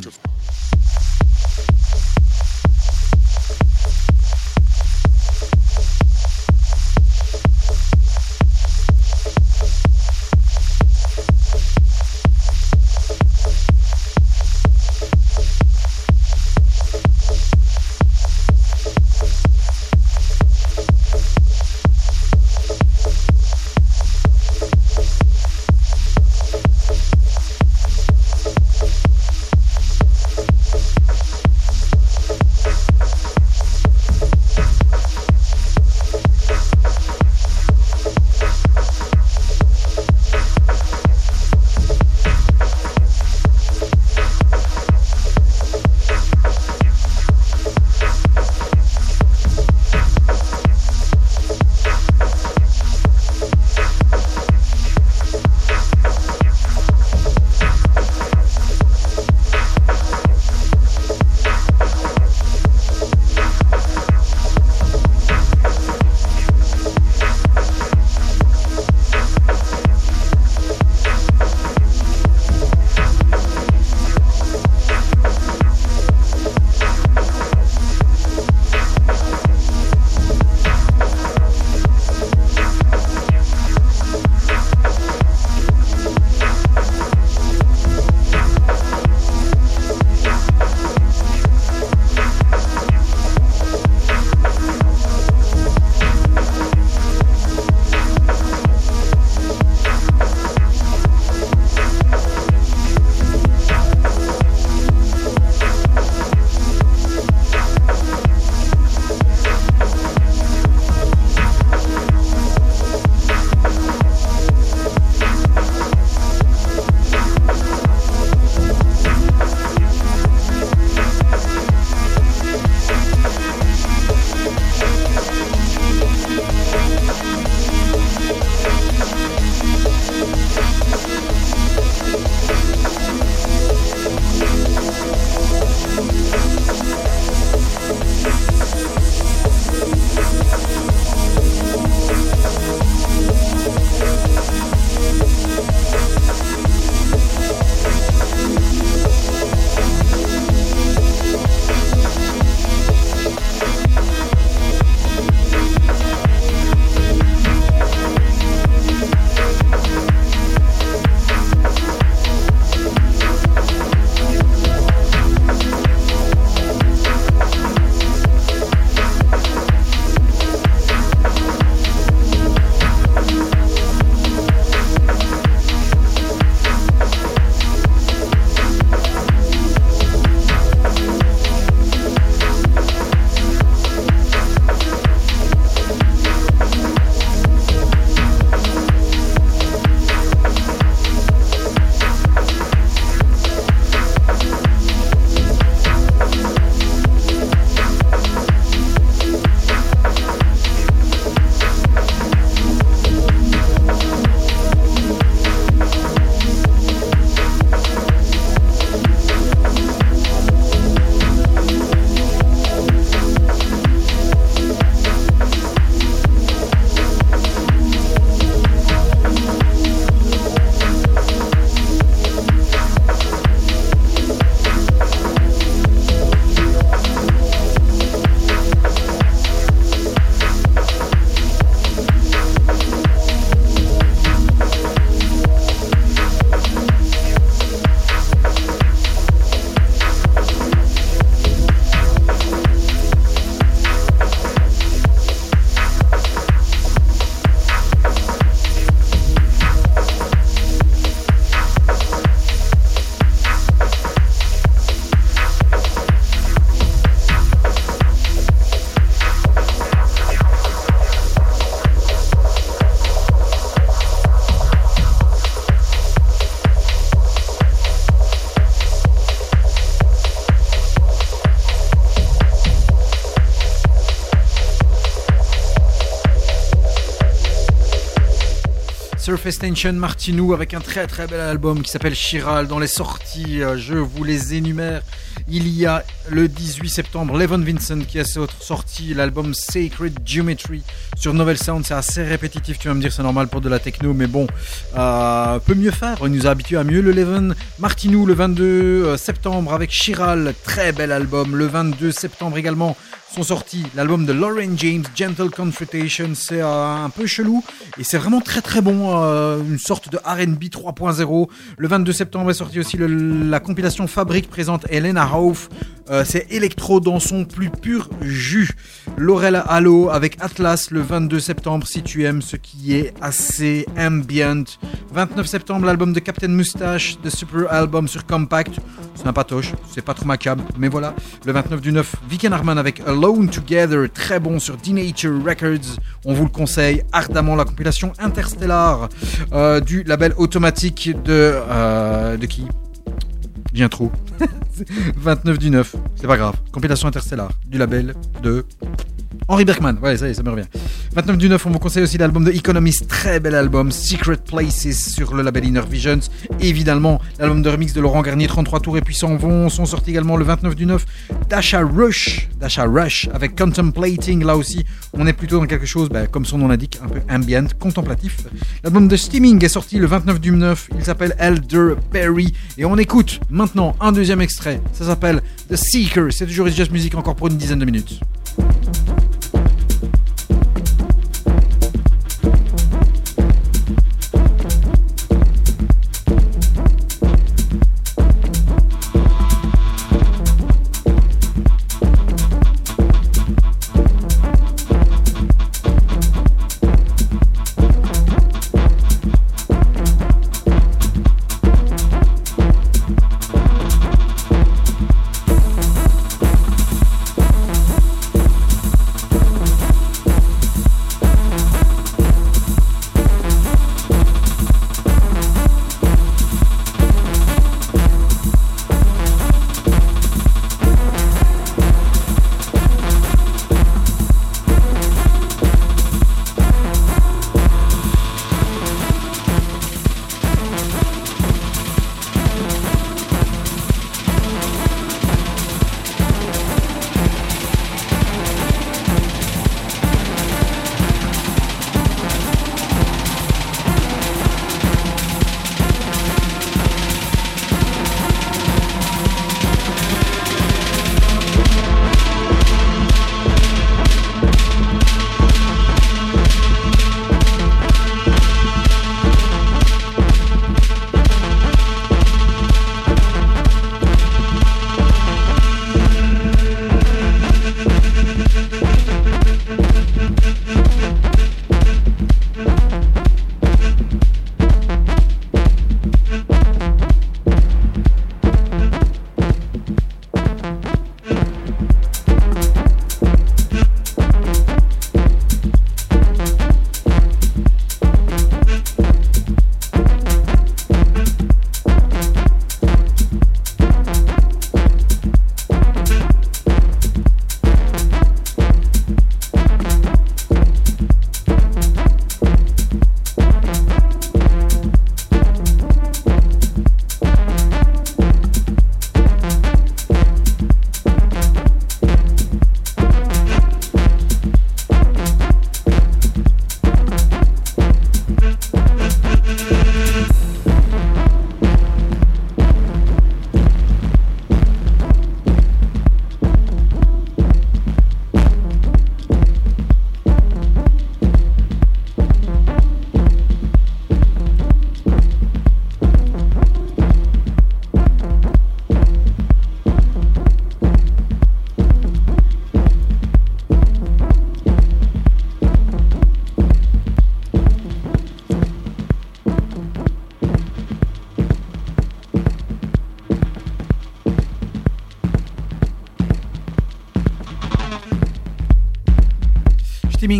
Tension Martinou avec un très très bel album qui s'appelle Chiral. Dans les sorties, euh, je vous les énumère. Il y a le 18 septembre Levon Vincent qui a sorti l'album Sacred Geometry sur Novel Sound. C'est assez répétitif, tu vas me dire, c'est normal pour de la techno, mais bon, euh, peut mieux faire. Il nous a habitué à mieux. Le Levon Martinou le 22 euh, septembre avec Chiral, très bel album. Le 22 septembre également sont sortis l'album de Lauren James, Gentle Confrontation. C'est euh, un peu chelou et c'est vraiment très très bon. euh, une sorte de RB 3.0. Le 22 septembre est sorti aussi la compilation Fabrique présente Elena Hauf. Euh, c'est électro dans son plus pur jus. Laurel Halo avec Atlas le 22 septembre si tu aimes ce qui est assez ambient. 29 septembre l'album de Captain Moustache, de Super Album sur Compact. C'est un patoche, c'est pas trop macabre, mais voilà. Le 29 du 9, Viken Harman avec Alone Together, très bon sur D-Nature Records. On vous le conseille ardemment, la compilation Interstellar euh, du label automatique de. euh, de qui? Trop. [LAUGHS] 29 du 9, c'est pas grave. Compilation Interstellar du label de Henri Bergman, ouais, ça y est, ça me revient. 29 du 9, on vous conseille aussi l'album de Economist, très bel album, Secret Places sur le label Inner Visions. Évidemment, l'album de remix de Laurent Garnier, 33 tours, et puis s'en vont, sont sortis également le 29 du 9, Dasha Rush, Dasha Rush, avec Contemplating, là aussi, on est plutôt dans quelque chose, bah, comme son nom l'indique, un peu ambient, contemplatif. L'album de Steaming est sorti le 29 du 9, il s'appelle Elderberry, et on écoute maintenant un deuxième extrait, ça s'appelle The Seeker, c'est toujours It's Just Music encore pour une dizaine de minutes.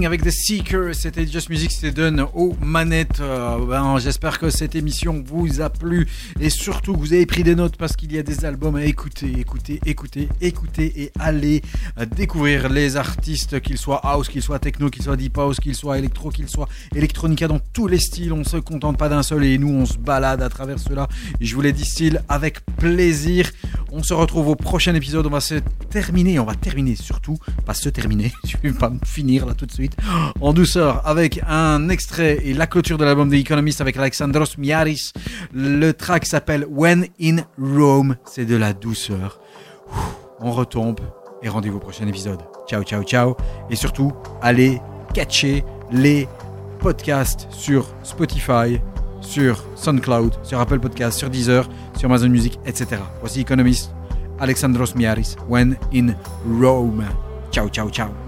Avec The Seeker. C'était Just Music, c'était Done aux manettes. Euh, ben, J'espère que cette émission vous a plu et surtout que vous avez pris des notes parce qu'il y a des albums à écouter, écouter, écouter, écouter et aller euh, découvrir les artistes, qu'ils soient house, qu'ils soient techno, qu'ils soient deep house, qu'ils soient électro, qu'ils soient électronica dans tous les styles. On se contente pas d'un seul et nous on se balade à travers cela. Je vous l'ai dit, style avec plaisir. On se retrouve au prochain épisode. On va se on va terminer surtout, pas se terminer, je vais pas me finir là tout de suite, en douceur avec un extrait et la clôture de l'album The Economist avec Alexandros Miaris. Le track s'appelle When in Rome. C'est de la douceur. On retombe et rendez-vous au prochain épisode. Ciao, ciao, ciao. Et surtout, allez catcher les podcasts sur Spotify, sur SoundCloud, sur Apple Podcasts, sur Deezer, sur Amazon Music, etc. Voici Economist, Alexandros Miaris, When in Rome. Ciao, ciao, ciao.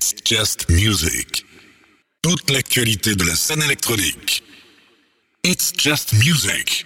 It's just music. Toute l'actualité de la scène électronique. It's just music.